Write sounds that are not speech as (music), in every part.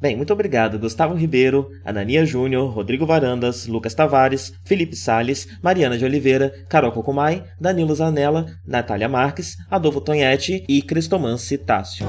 Bem, muito obrigado Gustavo Ribeiro, Anania Júnior, Rodrigo Varandas, Lucas Tavares, Felipe Sales, Mariana de Oliveira, Carol Cocumai, Danilo Zanella, Natália Marques, Adolfo Tonhetti e Cristoman Citácio.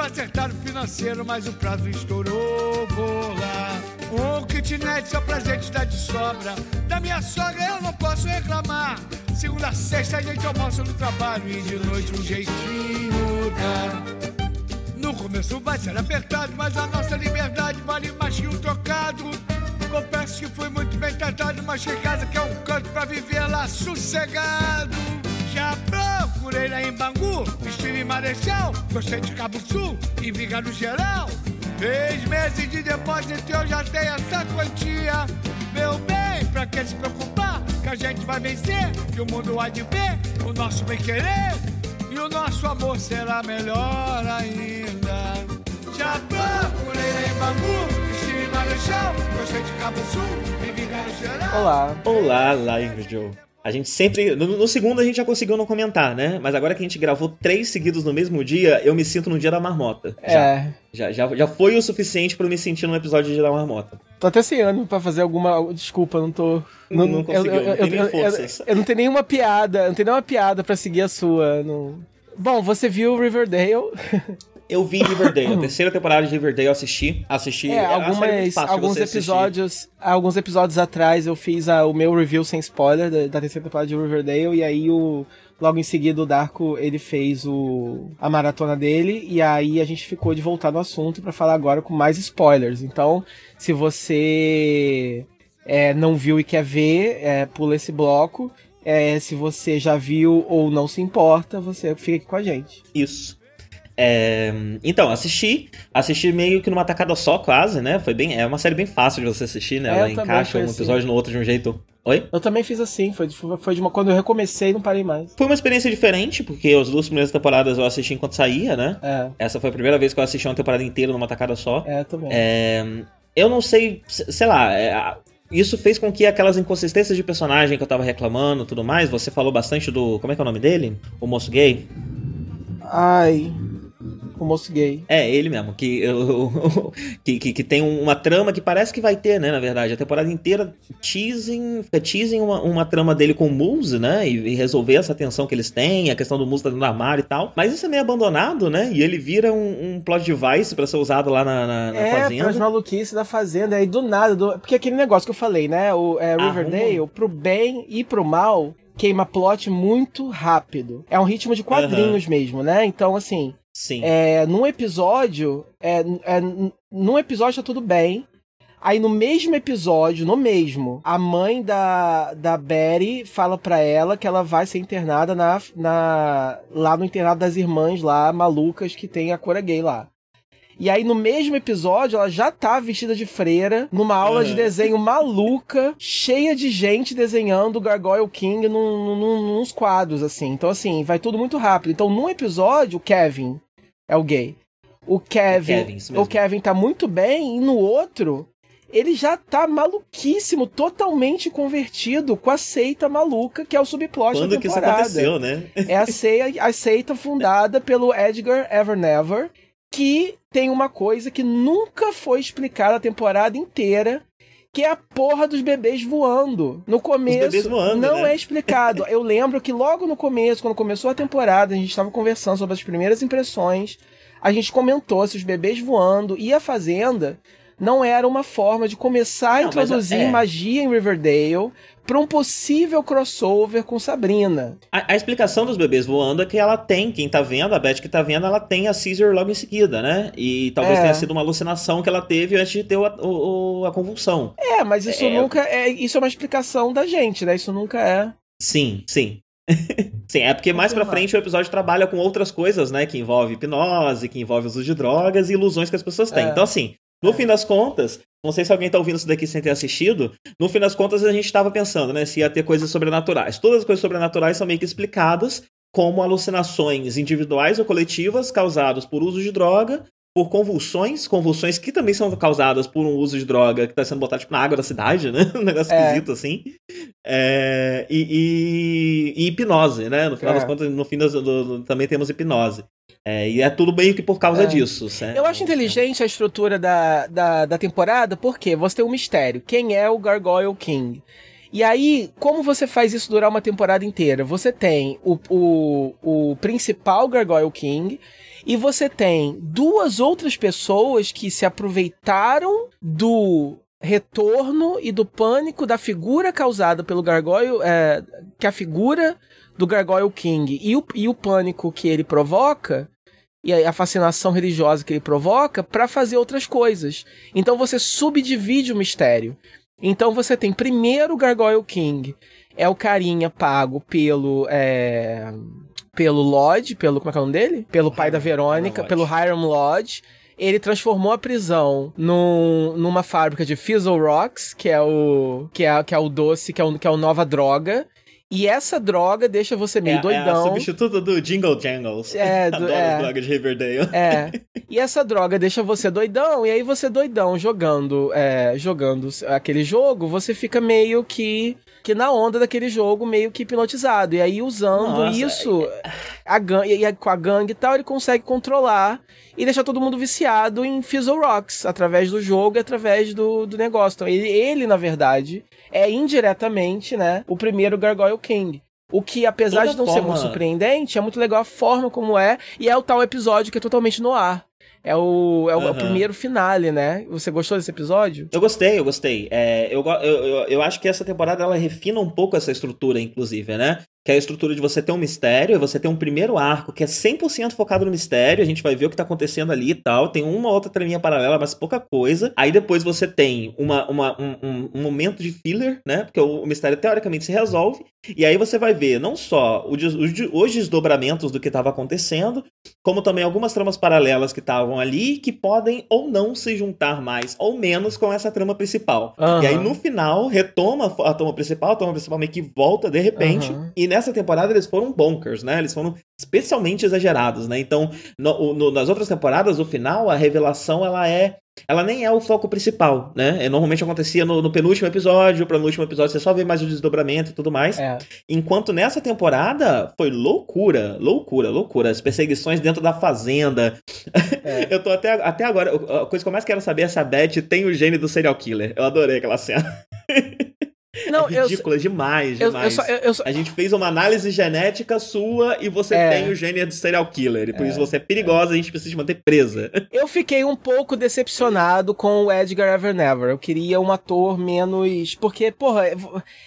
Pra acertar o financeiro, mas o prazo estourou. Vou lá. Um kitnet só pra gente dar de sobra. Da minha sogra eu não posso reclamar. Segunda a sexta a gente almoça no trabalho e de noite um jeitinho dá. No começo vai ser apertado, mas a nossa liberdade vale mais que um trocado. Confesso que fui muito bem tratado, mas que casa que é um canto pra viver lá sossegado. Já procurei lá em Bangu, estive em Marechal, gostei de Cabo Sul e Viga no geral. Três meses de depósito eu já tenho essa quantia. Meu bem, pra que se preocupar? Que a gente vai vencer, que o mundo há de ver o nosso bem querer. E o nosso amor será melhor ainda. Já procurei lá em Bangu, estive em Marechal, gostei de Cabo Sul e Viga no geral. Olá. Olá, Live Joe. A gente sempre. No, no, segundo a gente já conseguiu não comentar, né? Mas agora que a gente gravou três seguidos no mesmo dia, eu me sinto no dia da marmota. É. Já, já, já foi o suficiente para eu me sentir no episódio de dia da marmota. Tô até sem ânimo pra fazer alguma. Desculpa, não tô. Não, não conseguiu, eu, eu, não eu, nem eu, eu, eu não tenho nenhuma piada, não tenho nenhuma piada pra seguir a sua. Não... Bom, você viu Riverdale. (laughs) Eu vi Riverdale, a (coughs) terceira temporada de Riverdale eu assisti. Assisti. É, algumas, alguns você assistir. episódios. Alguns episódios atrás eu fiz a- o meu review sem spoiler da, da terceira temporada de Riverdale, e aí o. Logo em seguida o Darko ele fez o a maratona dele e aí a gente ficou de voltar no assunto pra falar agora com mais spoilers. Então, se você é, não viu e quer ver, é, pula esse bloco. É, se você já viu ou não se importa, você fica aqui com a gente. Isso. É, então, assisti. Assisti meio que numa tacada só, quase, né? Foi bem. É uma série bem fácil de você assistir, né? É, Ela encaixa um assim. episódio no outro de um jeito. Oi? Eu também fiz assim, foi, foi de uma quando eu recomecei não parei mais. Foi uma experiência diferente, porque as duas primeiras temporadas eu assisti enquanto saía, né? É, Essa foi a primeira vez que eu assisti uma temporada inteira numa tacada só. é também. É, eu não sei, se- sei lá, é, isso fez com que aquelas inconsistências de personagem que eu tava reclamando e tudo mais, você falou bastante do. Como é que é o nome dele? O moço gay? Ai. O moço gay. É, ele mesmo, que, eu- (laughs) que, que, que tem uma trama que parece que vai ter, né, na verdade. A temporada inteira teasing, teasing uma, uma trama dele com o Moose, né, e, e resolver essa tensão que eles têm, a questão do Moose tá dentro do armário e tal. Mas isso é meio abandonado, né, e ele vira um, um plot device pra ser usado lá na, na, na É, fazenda. pras maluquices da fazenda. Aí do nada. do- Porque aquele negócio que eu falei, né? O é, Riverdale, Arruma. pro bem e pro mal, queima plot muito rápido. É um ritmo de quadrinhos mesmo, né? Então, assim, Sim. é, num episódio. É, é, num episódio tá tudo bem. Aí no mesmo episódio, no mesmo, a mãe da, da Betty fala pra ela que ela vai ser internada na, na, lá no internado das irmãs lá, malucas, que tem a cura gay lá. E aí, no mesmo episódio, ela já tá vestida de freira, numa aula de Uhum. desenho maluca, cheia de gente desenhando o Gargoyle King num, num, nos quadros, assim. Então, assim, vai tudo muito rápido. Então, num episódio, o Kevin é o gay. O Kevin, Kevin, isso mesmo. o Kevin tá muito bem, e no outro, ele já tá maluquíssimo, totalmente convertido com a seita maluca que é o subplot Quando da que isso temporada. aconteceu, né? É a seita, a seita fundada pelo Edgar Evernever, que tem uma coisa que nunca foi explicada a temporada inteira, que é a porra dos bebês voando. No começo, bebês voando, não né? é explicado. Eu lembro que logo no começo, quando começou a temporada, a gente estava conversando sobre as primeiras impressões. A gente comentou se os bebês voando e a fazenda não era uma forma de começar a Não, mas, introduzir é. magia em Riverdale para um possível crossover com Sabrina. A, a, explicação dos bebês voando é que ela tem, quem tá vendo, a Beth que tá vendo, ela tem a Caesar logo em seguida, né? E talvez é. tenha sido uma alucinação que ela teve antes de ter o, o, a convulsão. É, mas isso é... nunca é. Isso é uma explicação da gente, né? Isso nunca é. Sim, sim. (laughs) Sim, é porque mais pra frente o episódio trabalha com outras coisas, né? Que envolve hipnose, que envolve uso de drogas e ilusões que as pessoas têm. É. Então, assim, no é. fim das contas, não sei se alguém tá ouvindo isso daqui sem ter assistido, no fim das contas a gente tava pensando, né? Se ia ter coisas sobrenaturais. Todas as coisas sobrenaturais são meio que explicadas como alucinações individuais ou coletivas causadas por uso de droga por convulsões, convulsões que também são causadas por um uso de droga que está sendo botado tipo, na água da cidade, né? (laughs) Um negócio é. esquisito assim. É, e, e, e, hipnose, né? No final é. das contas, no fim das, do, do, também temos hipnose. É, e é tudo meio que por causa é. disso. Certo? Eu acho inteligente a estrutura da, da, da temporada, porque você tem um mistério. Quem é o Gargoyle King? E aí, como você faz isso durar uma temporada inteira? Você tem o, o, o principal Gargoyle King e você tem duas outras pessoas que se aproveitaram do retorno e do pânico da figura causada pelo Gargoyle, é, que a figura do Gargoyle King e o, e o pânico que ele provoca e a fascinação religiosa que ele provoca para fazer outras coisas. Então você subdivide o mistério. Então você tem primeiro o Gargoyle King, é o carinha pago pelo é, pelo Lodge, pelo. Como é que é o nome dele? Pelo pai da Verônica, pelo Hiram Lodge. Ele transformou a prisão num, numa fábrica de Fizzle Rocks, que é o. que é, que é o doce, que é o, que é o nova droga. E essa droga deixa você meio é, doidão. É o substituto do Jingle Jangles. É, (laughs) do, Adoro é. as drogas de Riverdale. É. (laughs) E essa droga deixa você doidão, e aí você doidão jogando, é, jogando aquele jogo, você fica meio que que na onda daquele jogo, meio que hipnotizado. E aí, usando Nossa, isso, a gangue, e com a gangue e tal, ele consegue controlar e deixar todo mundo viciado em Fizzle Rocks, através do jogo e através do, do negócio. Então, ele, ele, na verdade, é indiretamente, né, o primeiro Gargoyle King. O que, apesar Toda de não forma... ser muito surpreendente, é muito legal a forma como é, e é o tal episódio que é totalmente no ar. É o, é o, uhum. é o, primeiro finale, né? Você gostou desse episódio? Eu gostei, eu gostei. É, eu, eu, eu acho que essa temporada ela refina um pouco essa estrutura, inclusive, né? Que é a estrutura de você ter um mistério, você ter um primeiro arco que é 100% focado no mistério, a gente vai ver o que tá acontecendo ali e tal, tem uma outra treminha paralela, mas pouca coisa. Aí depois você tem uma, uma um, um, um, momento de filler, né? Porque o, o, mistério teoricamente se resolve, e aí você vai ver não só o, os desdobramentos do que estava acontecendo, como também algumas tramas paralelas que estavam ali, que podem ou não se juntar mais ou menos com essa trama principal. Uhum. E aí no final retoma a trama principal, a trama principal meio que volta de repente, uhum. e nessa temporada eles foram bonkers, né? Eles foram especialmente exagerados, né? Então, no, no, nas outras temporadas, o final, a revelação, ela é ela nem é o foco principal, né? É, normalmente acontecia no, no penúltimo episódio, para no último episódio você só vê mais o desdobramento e tudo mais. É. Enquanto nessa temporada foi loucura, loucura, loucura. As perseguições dentro da fazenda. É. (laughs) eu tô até, até agora. A coisa que eu mais quero saber é se a Beth tem o gene do serial killer. Eu adorei aquela cena. (laughs) Não, é ridícula eu, demais, demais. Eu, eu, a gente fez uma análise genética sua e você é. tem o gene de serial killer. E por é. isso você é perigosa, a gente precisa te manter presa. (laughs) Eu fiquei um pouco decepcionado com o Edgar Evernever. Eu queria um ator menos. Porque, porra,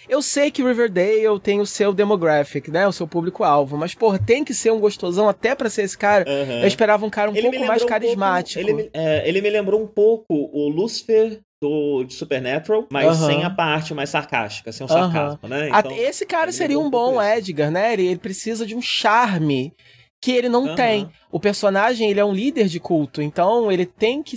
eu sei que Riverdale tem o seu demographic, né? O seu público-alvo. Mas, porra, tem que ser um gostosão até pra ser esse cara. Uhum. Eu esperava um cara um ele pouco mais carismático. Um pouco, ele, é, ele me lembrou um pouco o Lucifer do, de Supernatural, mas uhum. sem a parte mais sarcástica, sem o sarcasmo, né? Então, Esse cara seria um bom Edgar, né? Ele, ele precisa de um charme que ele não uhum. tem. O personagem, ele é um líder de culto, então ele tem que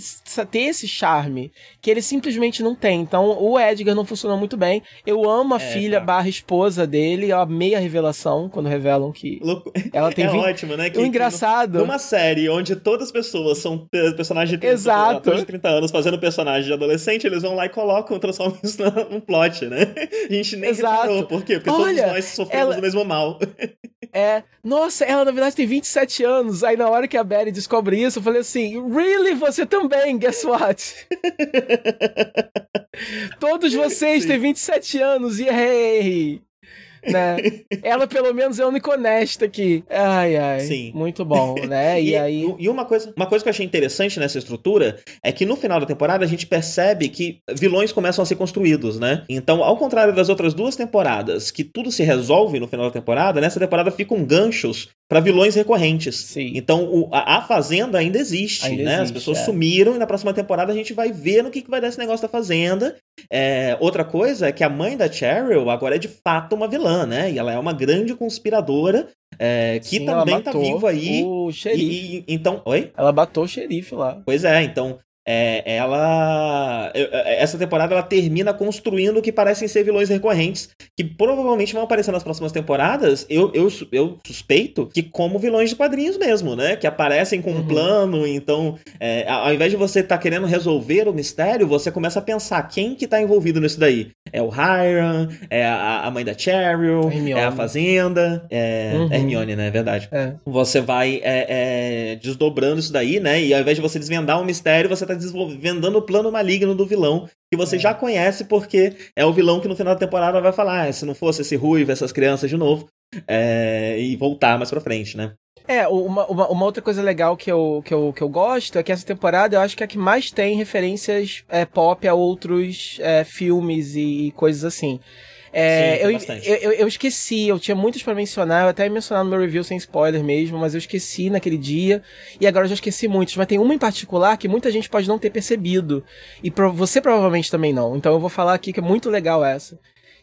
ter esse charme que ele simplesmente não tem. Então o Edgar não funcionou muito bem. Eu amo a é, filha tá. barra esposa dele, eu amei a revelação quando revelam que Louco. ela tem (laughs) É 20... ótimo, né? Que, o engraçado... Que numa série onde todas as pessoas são personagens de 30, Exato. 30 anos fazendo personagem de adolescente, eles vão lá e colocam, transformam isso num plot, né? A gente nem Exato. reparou. Por quê? Porque Olha, todos nós sofremos ela... do mesmo mal. É, nossa, ela na verdade tem 27 anos. Aí na hora que a Betty descobre isso, eu falei assim: Really? Você também? Guess what? (laughs) Todos vocês Sim. têm 27 anos, e hey! né? Ela, pelo menos, é a única honesta aqui. Ai, ai. Sim. Muito bom, né? (laughs) E, e aí. E uma coisa, uma coisa que eu achei interessante nessa estrutura é que no final da temporada a gente percebe que vilões começam a ser construídos, né? Então, ao contrário das outras duas temporadas, que tudo se resolve no final da temporada, nessa temporada ficam ganchos para vilões recorrentes. Sim. Então o, a, a, Fazenda ainda existe, ainda né? Existe, As pessoas é. sumiram e na próxima temporada a gente vai ver no que, que vai dar esse negócio da Fazenda. É, outra coisa é que a mãe da Cheryl agora é de fato uma vilã, né? E ela é uma grande conspiradora é, que Sim, também tá viva aí. O xerife. E, e, então, oi? Ela matou o xerife lá. Pois é, então é, ela. É, essa temporada ela termina construindo o que parecem ser vilões recorrentes, que provavelmente vão aparecer nas próximas temporadas. Eu, eu, eu suspeito que, como vilões de quadrinhos mesmo, né? Que aparecem com um uhum. plano, então, é, ao invés de você estar tá querendo resolver o mistério, você começa a pensar quem que tá envolvido nisso daí. É o Hiram, é a, a mãe da Cheryl, é a Fazenda, é, uhum. é Hermione, né? É verdade. É. Você vai desdobrando isso daí, né? E ao invés de você desvendar um mistério, você tá desvendando o plano maligno do vilão, que você é. já conhece porque é o vilão que no final da temporada vai falar, ah, se não fosse esse ruivo, essas crianças de novo, é... e voltar mais pra frente, né? É, uma, uma, uma, outra coisa legal que eu, que, eu, que eu gosto é que essa temporada eu acho que é a que mais tem referências é, pop a outros é, filmes e coisas assim. É, Sim, eu, eu, eu, esqueci, eu tinha muitos para mencionar, eu até ia mencionar no meu review sem spoiler mesmo, mas eu esqueci naquele dia e agora eu já esqueci muitos. Mas tem uma em particular que muita gente pode não ter percebido e pro, você provavelmente também não. Então eu vou falar aqui que é muito legal essa.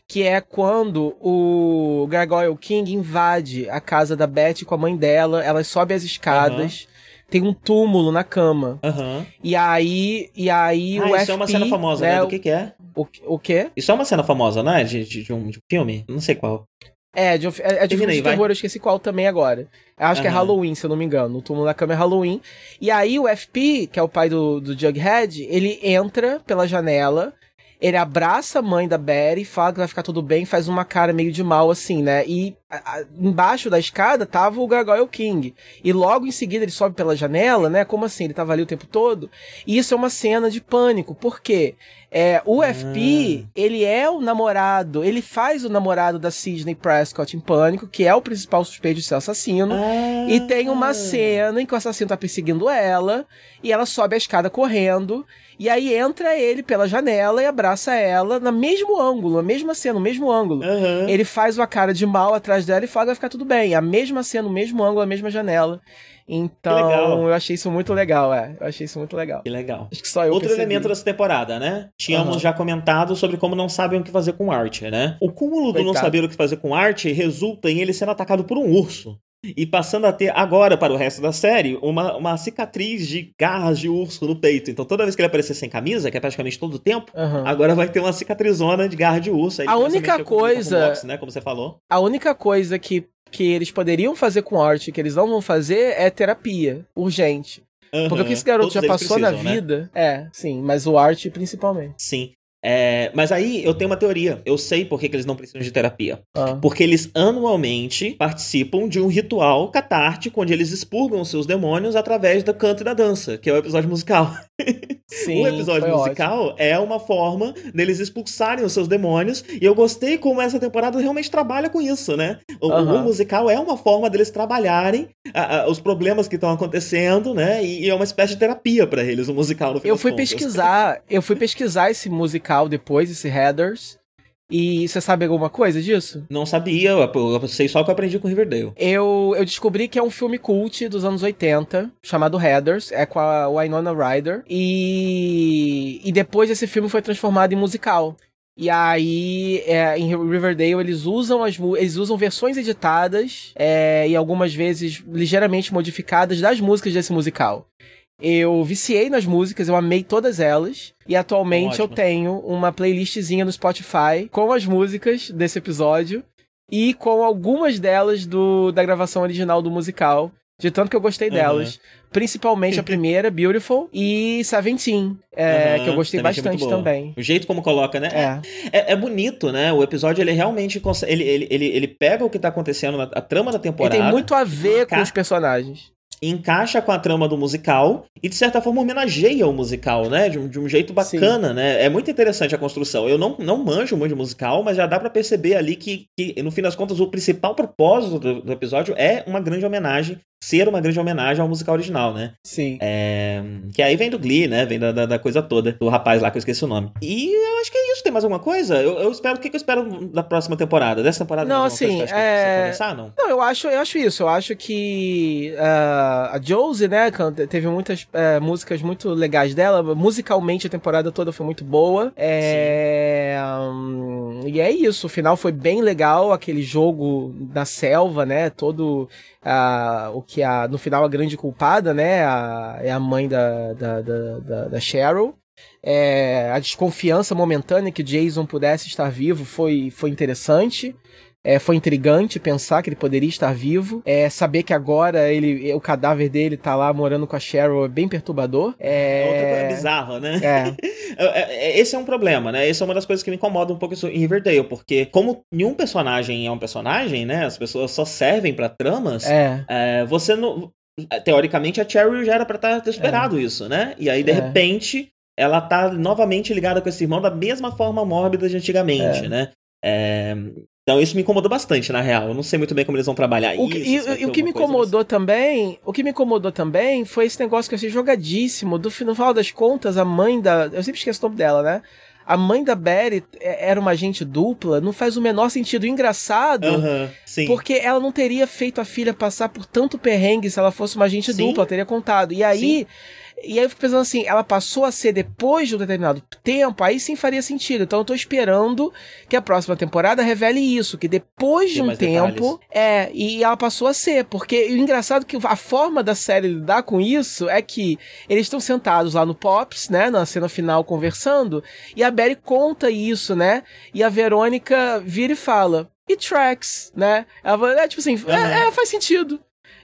Que é quando o Gargoyle King invade a casa da Beth com a mãe dela, ela sobe as escadas. Uhum tem um túmulo na cama. Uhum. E aí, e aí ah, o isso FP, é uma cena famosa, né? Do que que é? O, o quê? Isso é uma cena famosa, né? De, de, de, um, de um filme? Não sei qual. É, de, é, é de filme de terror, eu esqueci qual também agora. Eu acho uhum. que é Halloween, se eu não me engano. O túmulo na cama é Halloween. E aí o FP, que é o pai do, do Jughead, ele entra pela janela ele abraça a mãe da Betty, fala que vai ficar tudo bem, faz uma cara meio de mal assim, né? E a, a, embaixo da escada tava o Gargoyle King. E logo em seguida ele sobe pela janela, né? Como assim? Ele tava ali o tempo todo. E isso é uma cena de pânico. Por quê? É, o ah. FP, ele é o namorado, ele faz o namorado da Sidney Prescott em Pânico, que é o principal suspeito de ser assassino. Ah. E tem uma cena em que o assassino tá perseguindo ela, e ela sobe a escada correndo, e aí entra ele pela janela e abraça ela no mesmo ângulo, a mesma cena, no mesmo ângulo. Uhum. Ele faz uma cara de mal atrás dela e fala vai ficar tudo bem. A mesma cena, o mesmo ângulo, a mesma janela. Então, eu achei isso muito legal, é. Eu achei isso muito legal. Que legal. Acho que só eu Outro percebi. elemento dessa temporada, né? Tínhamos uhum. já comentado sobre como não sabem o que fazer com arte, né? O cúmulo do não saber o que fazer com arte resulta em ele sendo atacado por um urso e passando a ter agora para o resto da série uma, uma cicatriz de garras de urso no peito. Então toda vez que ele aparecer sem camisa, que é praticamente todo o tempo, uhum. agora vai ter uma cicatrizona de garra de urso. Aí a única coisa, com, né, como você falou. A única coisa que que eles poderiam fazer com arte, que eles não vão fazer, é terapia urgente. Uhum. Porque o que esse garoto Todos já passou precisam, na né? vida. Né? É, sim, mas o arte principalmente. Sim. É, mas aí eu tenho uma teoria. Eu sei por que, que eles não precisam de terapia. Ah. Porque eles anualmente participam de um ritual catártico onde eles expurgam seus demônios através do canto e da dança, que é o episódio musical. (laughs) Sim, o episódio musical ótimo. é uma forma deles expulsarem os seus demônios. E eu gostei como essa temporada realmente trabalha com isso, né? O, o musical é uma forma deles trabalharem a, a, os problemas que estão acontecendo, né? E, e, é uma espécie de terapia para eles, o musical no final Eu fui pesquisar, eu fui pesquisar esse musical depois, esse Headers. E você sabe alguma coisa disso? Não sabia, eu sei só que eu aprendi com Riverdale. Eu, eu descobri que é um filme cult dos anos 80, chamado Headers, é com a Winona Ryder. E, e depois esse filme foi transformado em musical. E aí, é, em Riverdale, eles usam as eles usam versões editadas é, e algumas vezes ligeiramente modificadas das músicas desse musical. Eu viciei nas músicas, eu amei todas elas. E atualmente eu tenho uma playlistzinha no Spotify com as músicas desse episódio e com algumas delas do, da gravação original do musical. De tanto que eu gostei uhum. delas. Principalmente a (laughs) primeira, Beautiful, e Seventeen, é, uhum, que eu gostei bastante também. O jeito como coloca, né? É. é. É, bonito, né? O episódio, ele realmente ele, ele, ele, ele pega o que tá acontecendo, na, a trama da temporada. Ele tem muito a ver com os personagens. Encaixa com a trama do musical e, de certa forma, homenageia o musical, né? De um, de um jeito bacana, Sim. né? É muito interessante a construção. Eu não, não manjo muito de musical, mas já dá para perceber ali que, que, no fim das contas, o principal propósito do, do episódio é uma grande homenagem ser uma grande homenagem ao musical original, né? Sim. É, que aí vem do Glee, né? Vem da, da, da, coisa toda, do rapaz lá que eu esqueci o nome. E eu acho que é isso. Tem mais alguma coisa? Eu, eu espero. O que, que eu espero da próxima temporada? Dessa temporada? Não, assim. É... Começar, não? não, eu acho, eu acho isso. Eu acho que uh, a Josie, né? Teve muitas uh, músicas muito legais dela. Musicalmente, a temporada toda foi muito boa. É, um, e é isso. O final foi bem legal. Aquele jogo na selva, né? Todo a, o que a, no final a grande culpada, né, a, é a mãe da, da, da, da Cheryl. É, a desconfiança momentânea que Jason pudesse estar vivo foi, foi interessante. É, foi intrigante pensar que ele poderia estar vivo. É, saber que agora ele, o cadáver dele tá lá morando com a Cheryl é bem perturbador. É, é outra coisa bizarra, né? É. (laughs) é. é. Esse é um problema, né? Essa é uma das coisas que me incomoda um pouco em Riverdale, porque como nenhum personagem é um personagem, né? As pessoas só servem para tramas. É. você não. Teoricamente, a Cheryl já era pra tá, ter esperado isso, né? E aí, de repente, ela tá novamente ligada com esse irmão da mesma forma mórbida de antigamente, né? É, então isso me incomodou bastante, na real. Eu não sei muito bem como eles vão trabalhar o que, isso. E, e o que me incomodou assim. também, o que me incomodou também foi esse negócio que eu achei jogadíssimo. Do, no final das contas, a mãe da. Eu sempre esqueço o nome dela, né? a mãe da Betty é, era uma agente dupla, não faz o menor sentido. Engraçado, porque ela não teria feito a filha passar por tanto perrengue se ela fosse uma agente sim. dupla, teria contado. E aí, sim. E aí eu fico pensando assim, ela passou a ser depois de um determinado tempo, aí sim faria sentido. Então eu tô esperando que a próxima temporada revele isso, que depois de um tempo, detalhes. é, e ela passou a ser, porque o engraçado é que a forma da série lidar com isso é que eles estão sentados lá no Pops, né, na cena final conversando, e a Betty conta isso, né? E a Verônica vira e fala: e tracks, né? Ela é tipo assim, uhum. é, é, faz sentido.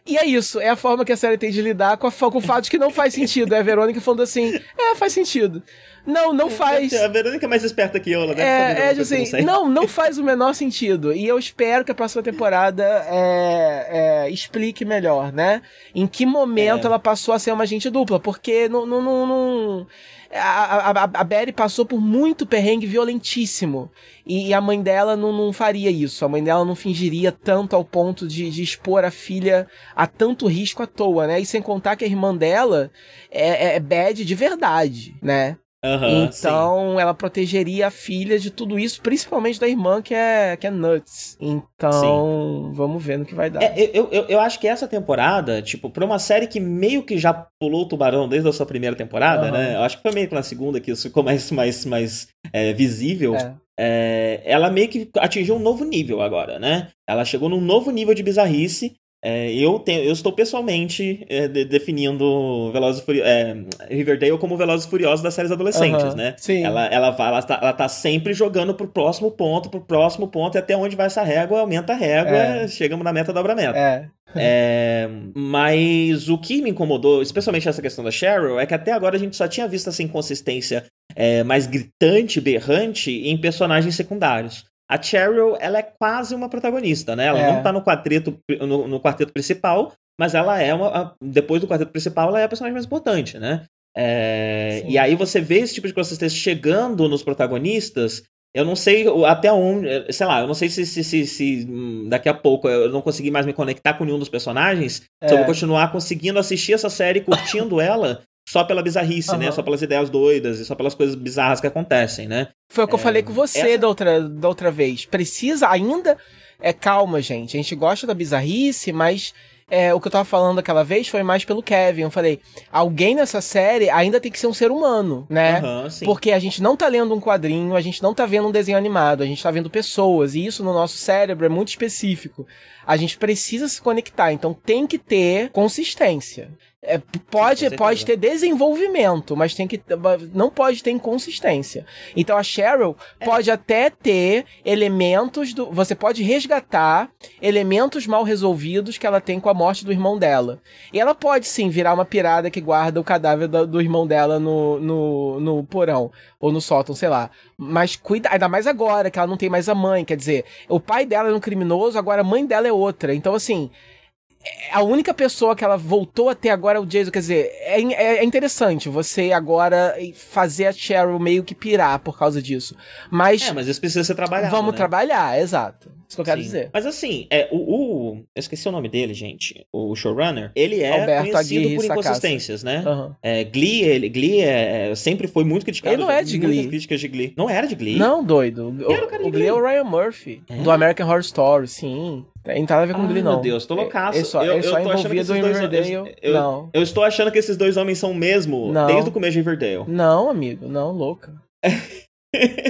E é isso, é a forma que a série tem de lidar com, a, com o fato de que não faz sentido. É a Verônica falando assim, é, faz sentido. Não, não faz. A Verônica é mais esperta que eu, ela deve é, saber. É, assim, não, não (laughs) faz o menor sentido. E eu espero que a próxima temporada é, é, explique melhor, né? Em que momento é. ela passou a ser uma agente dupla, porque não, não, não, não a, a, a Betty passou por muito perrengue violentíssimo. E, e a mãe dela não, não, faria isso. A mãe dela não fingiria tanto ao ponto de, de, expor a filha a tanto risco à toa, né? E sem contar que a irmã dela é, é, é bad de verdade, né? Uhum, então sim. ela protegeria a filha de tudo isso, principalmente da irmã que é, que é Nuts. Então, sim. vamos ver no que vai dar. É, eu, eu, eu acho que essa temporada, tipo, pra uma série que meio que já pulou o tubarão desde a sua primeira temporada, uhum. né? Eu acho que foi meio que na segunda que isso ficou mais, mais, mais é, visível. É. É, ela meio que atingiu um novo nível agora, né? Ela chegou num novo nível de bizarrice é, eu, tenho, eu estou pessoalmente é, de, definindo Velozes Furi é, Riverdale como Velozes Furiosos das séries adolescentes, né? Sim. Ela, ela, vai, ela, tá, ela tá sempre jogando pro próximo ponto, pro próximo ponto, e até onde vai essa régua, aumenta a régua, é. chegamos na meta, dobra a meta. É. é. mas o que me incomodou, especialmente essa questão da Cheryl, é que até agora a gente só tinha visto essa inconsistência é, mais gritante, berrante em personagens secundários a Cheryl, ela é quase uma protagonista, né? Ela é. não tá no quarteto, no, no, quarteto principal, mas ela é uma. Depois do quarteto principal, ela é a personagem mais importante, né? É, e aí você vê esse tipo de consistência chegando nos protagonistas. Eu não sei até onde. Sei lá, eu não sei se, se, se, se hum, daqui a pouco eu não conseguir mais me conectar com nenhum dos personagens. É. Se eu vou continuar conseguindo assistir essa série, curtindo ela só pela bizarrice, uhum. né? Só pelas ideias doidas e só pelas coisas bizarras que acontecem, né? Foi o que é, eu falei com você essa... da, outra, da outra vez. Precisa ainda. É calma, gente. A gente gosta da bizarrice, mas é, o que eu tava falando aquela vez foi mais pelo Kevin. Eu falei, alguém nessa série ainda tem que ser um ser humano, né? Uhum, Porque a gente não tá lendo um quadrinho, a gente não tá vendo um desenho animado, a gente tá vendo pessoas, e isso no nosso cérebro é muito específico. A gente precisa se conectar, então tem que ter consistência. É, pode, pode ter desenvolvimento, mas tem que não pode ter inconsistência. Então a Cheryl é. pode até ter elementos do. Você pode resgatar elementos mal resolvidos que ela tem com a morte do irmão dela. E ela pode sim virar uma pirada que guarda o cadáver do, do irmão dela no, no, no porão ou no sótão, sei lá. Mas cuida, ainda mais agora que ela não tem mais a mãe. Quer dizer, o pai dela é um criminoso, agora a mãe dela é outra. Então, assim a única pessoa que ela voltou até agora é o Jason. Quer dizer, é, é, é interessante você agora fazer a Cheryl meio que pirar por causa disso. Mas. É, mas isso precisa ser trabalhado. Vamos né? trabalhar, exato. Isso que eu quero Sim. dizer. Mas assim, é, o, o- Eu esqueci o nome dele, gente. O showrunner. Ele é Alberto conhecido Aguirre por Sacasa. inconsistências, né? Aham. É, Glee, ele, Glee é, é, sempre foi muito criticado. Ele não é de Glee. críticas de Glee. Não era de Glee? Não, doido. O, era o cara de o Glee é o Ryan Murphy, É? do American Horror Story, sim. Não tem nada a ver com Ah, Glee, não. meu Deus, tô loucaço. Ele só, Eu- ele só eu é tô achando que esses dois- Riverdale. eu- eu- não. Eu estou achando que esses dois homens são mesmo Não. desde o começo de Riverdale. Não, amigo, não, louca. (laughs)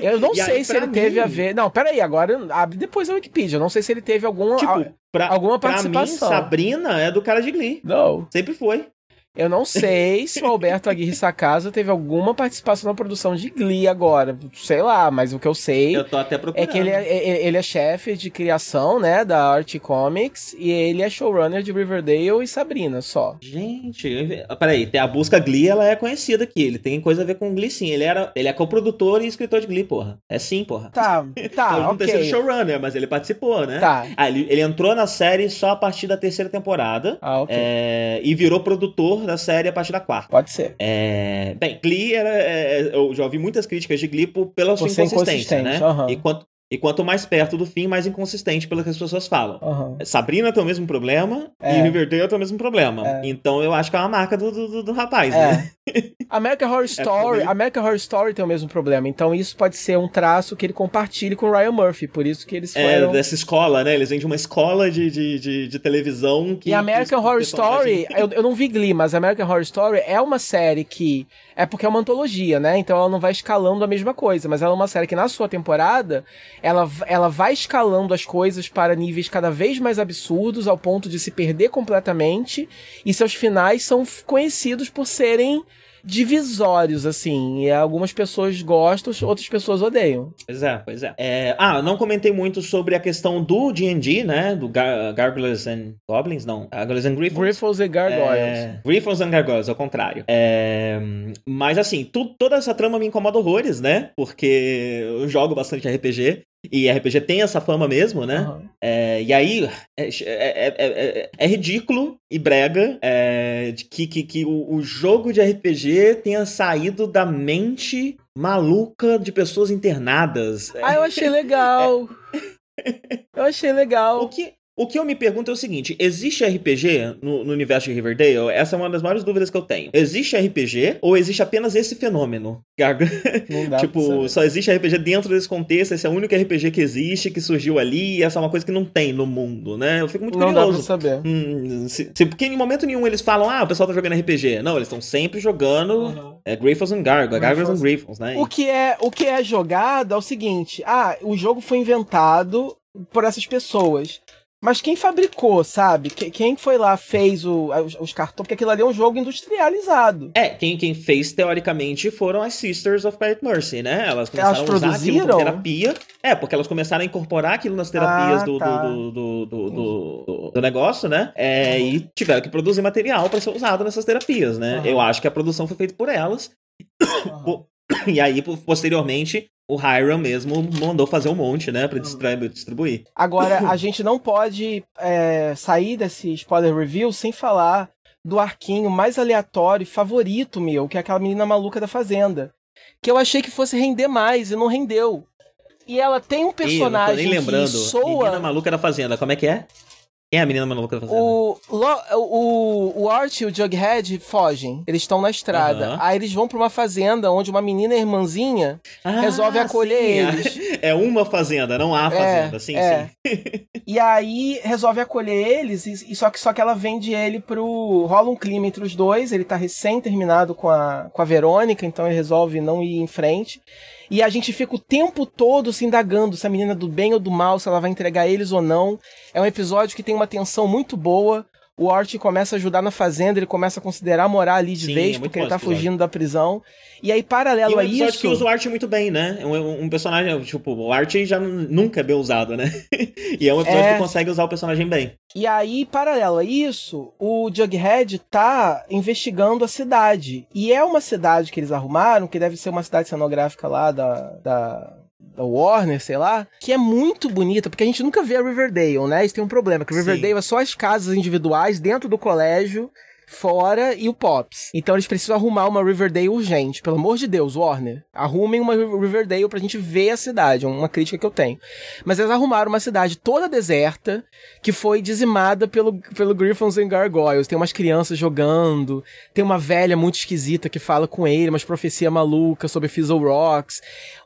Eu não sei aí, se ele teve mim- a ver. Não, peraí, agora abre depois a Wikipedia. Eu não sei se ele teve algum. Tipo, pra, alguma pra mim, participação. Sabrina é do cara de Glee. Não. Sempre foi. Eu não sei se o Alberto Aguirre Sacasa teve alguma participação na produção de Glee agora. Sei lá, mas o que eu sei Eu tô até é procurando. que ele é, é- ele é chefe de criação, né, da Art Comics, e ele é showrunner de Riverdale e Sabrina, só. Gente, eu- peraí, tem a busca Glee, ela é conhecida aqui. Ele tem coisa a ver com Glee, sim. Ele, era, ele é coprodutor e escritor de Glee, porra. É sim, porra. Tá, tá, (laughs) Pode não ter sido ok. showrunner, mas ele participou, né? Tá. Ah, ele, ele entrou na série só a partir da terceira temporada. Ah, ok. é, e virou produtor da série a partir da quarta. Pode ser. É, bem, Glee era. é, eu já ouvi muitas críticas de Glee por- pela sua Por ser inconsistência, né? aham. E, quanto, e quanto mais perto do fim, mais inconsistente pelo que as pessoas falam. Aham. Sabrina tem o mesmo problema É. e Riverdale tem o mesmo problema. É. Então eu acho que é uma marca do, do, do- rapaz, né? É. (laughs) American Horror Story, ele- American Horror Story tem o mesmo problema. Então isso pode ser um traço que ele compartilhe com o Ryan Murphy, por isso que eles É, foram dessa escola, né? Eles vêm de uma escola de, de, de, de televisão que. E American que- Horror Story, (laughs) eu, eu não vi Glee, mas American Horror Story é uma série que. É porque é uma antologia, né? Então ela não vai escalando a mesma coisa, mas ela é uma série que na sua temporada ela, ela vai escalando as coisas para níveis cada vez mais absurdos, ao ponto de se perder completamente, e seus finais são conhecidos por serem divisórios, assim. E algumas pessoas gostam, outras pessoas odeiam. Pois é, pois é. É, Ah, não comentei muito sobre a questão do D&D, né? Do Gar Gargoyles and Goblins, não. Gargoyles and Griffons. Griffles e Gargoyles. É, Griffons and Gargoyles, ao contrário. É, mas assim, tu- toda essa trama me incomoda horrores, né? Porque eu jogo bastante RPG. E RPG tem essa fama mesmo, né? Aham. É, e aí é, é- é- é- é ridículo e brega é, de que, que, que o, o jogo de RPG tenha saído da mente maluca de pessoas internadas. Ah, eu achei legal. (laughs) Eu achei legal. O que, o que eu me pergunto é o seguinte: existe RPG no, no universo de Riverdale? Essa é uma das maiores dúvidas que eu tenho. Existe RPG ou existe apenas esse fenômeno? Não dá (laughs) tipo, só existe RPG dentro desse contexto, esse é o único RPG que existe, que surgiu ali, e essa é uma coisa que não tem no mundo, né? Eu fico muito Não dá pra curioso. saber. Hum, se, se- porque em momento nenhum eles falam, ah, o pessoal tá jogando RPG. Não, eles estão sempre jogando é, Griffons and Gargoyles, Gargoyles and Griffons, né? O que é, o que é jogado é o seguinte: ah, o jogo foi inventado por essas pessoas. Mas quem fabricou, sabe? Que- Quem foi lá, fez o- os, os cartões? Porque aquilo ali é um jogo industrializado. É, quem, quem fez, teoricamente, foram as Sisters of Quiet Mercy, né? Elas começaram Elas a usar aquilo produziram? como terapia. É, porque elas começaram a incorporar aquilo nas terapias Ah, do, tá. do, do, do, do, negócio, né? É, e tiveram que produzir material para ser usado nessas terapias, né? Aham. Eu acho que a produção foi feita por elas. Pô, (coughs) E aí, po- posteriormente, o Hiram mesmo mandou fazer um monte, né? Pra distribu- distribuir. Agora, (laughs) a gente não pode é, sair desse spoiler review sem falar do arquinho mais aleatório e favorito meu, que é aquela menina maluca da Fazenda. Que eu achei que fosse render mais e não rendeu. E ela tem um Ih, eu não tô personagem nem lembrando. que soa. Menina maluca da fazenda, como é que é? Quem é a menina maluca da fazenda? O, o, o Art e o Jughead fogem. Eles estão na estrada. Aham. Aí eles vão pra uma fazenda onde uma menina irmãzinha resolve acolher sim, eles. (laughs) É uma fazenda, não há fazenda. sim, é. sim. (laughs) E aí resolve acolher eles, e, só, que, só que ela vende ele pro. rola um clima entre os dois. Ele tá recém terminado com a, com a Verônica, então ele resolve não ir em frente. E a gente fica o tempo todo se indagando se a menina é do bem ou do mal, se ela vai entregar eles ou não. É um episódio que tem uma tensão muito boa. O Art começa a ajudar na fazenda, ele começa a considerar morar ali de Sim, vez, é porque ele tá fugindo da prisão. E aí, E paralelo um a isso. que usa o Art muito bem, né? Um, um personagem, tipo, o Art já nunca é bem usado, né? (laughs) e é um episódio É. que consegue usar o personagem bem. E aí, paralelo a isso, o Jughead tá investigando a cidade. E é uma cidade que eles arrumaram, que deve ser uma cidade cenográfica lá da, da, da Warner, sei lá, que é muito bonita, porque a gente nunca vê a Riverdale, né? Isso tem um problema, que Riverdale Sim. é só as casas individuais dentro do colégio fora e o Pops. Então eles precisam arrumar uma Riverdale urgente. Pelo amor de Deus, Warner. Arrumem uma Riverdale pra gente ver a cidade. É uma crítica que eu tenho. Mas eles arrumaram uma cidade toda deserta que foi dizimada pelo, pelo Griffons and Gargoyles. Tem umas crianças jogando. Tem uma velha muito esquisita que fala com ele, umas profecia maluca sobre Fizzle Rocks.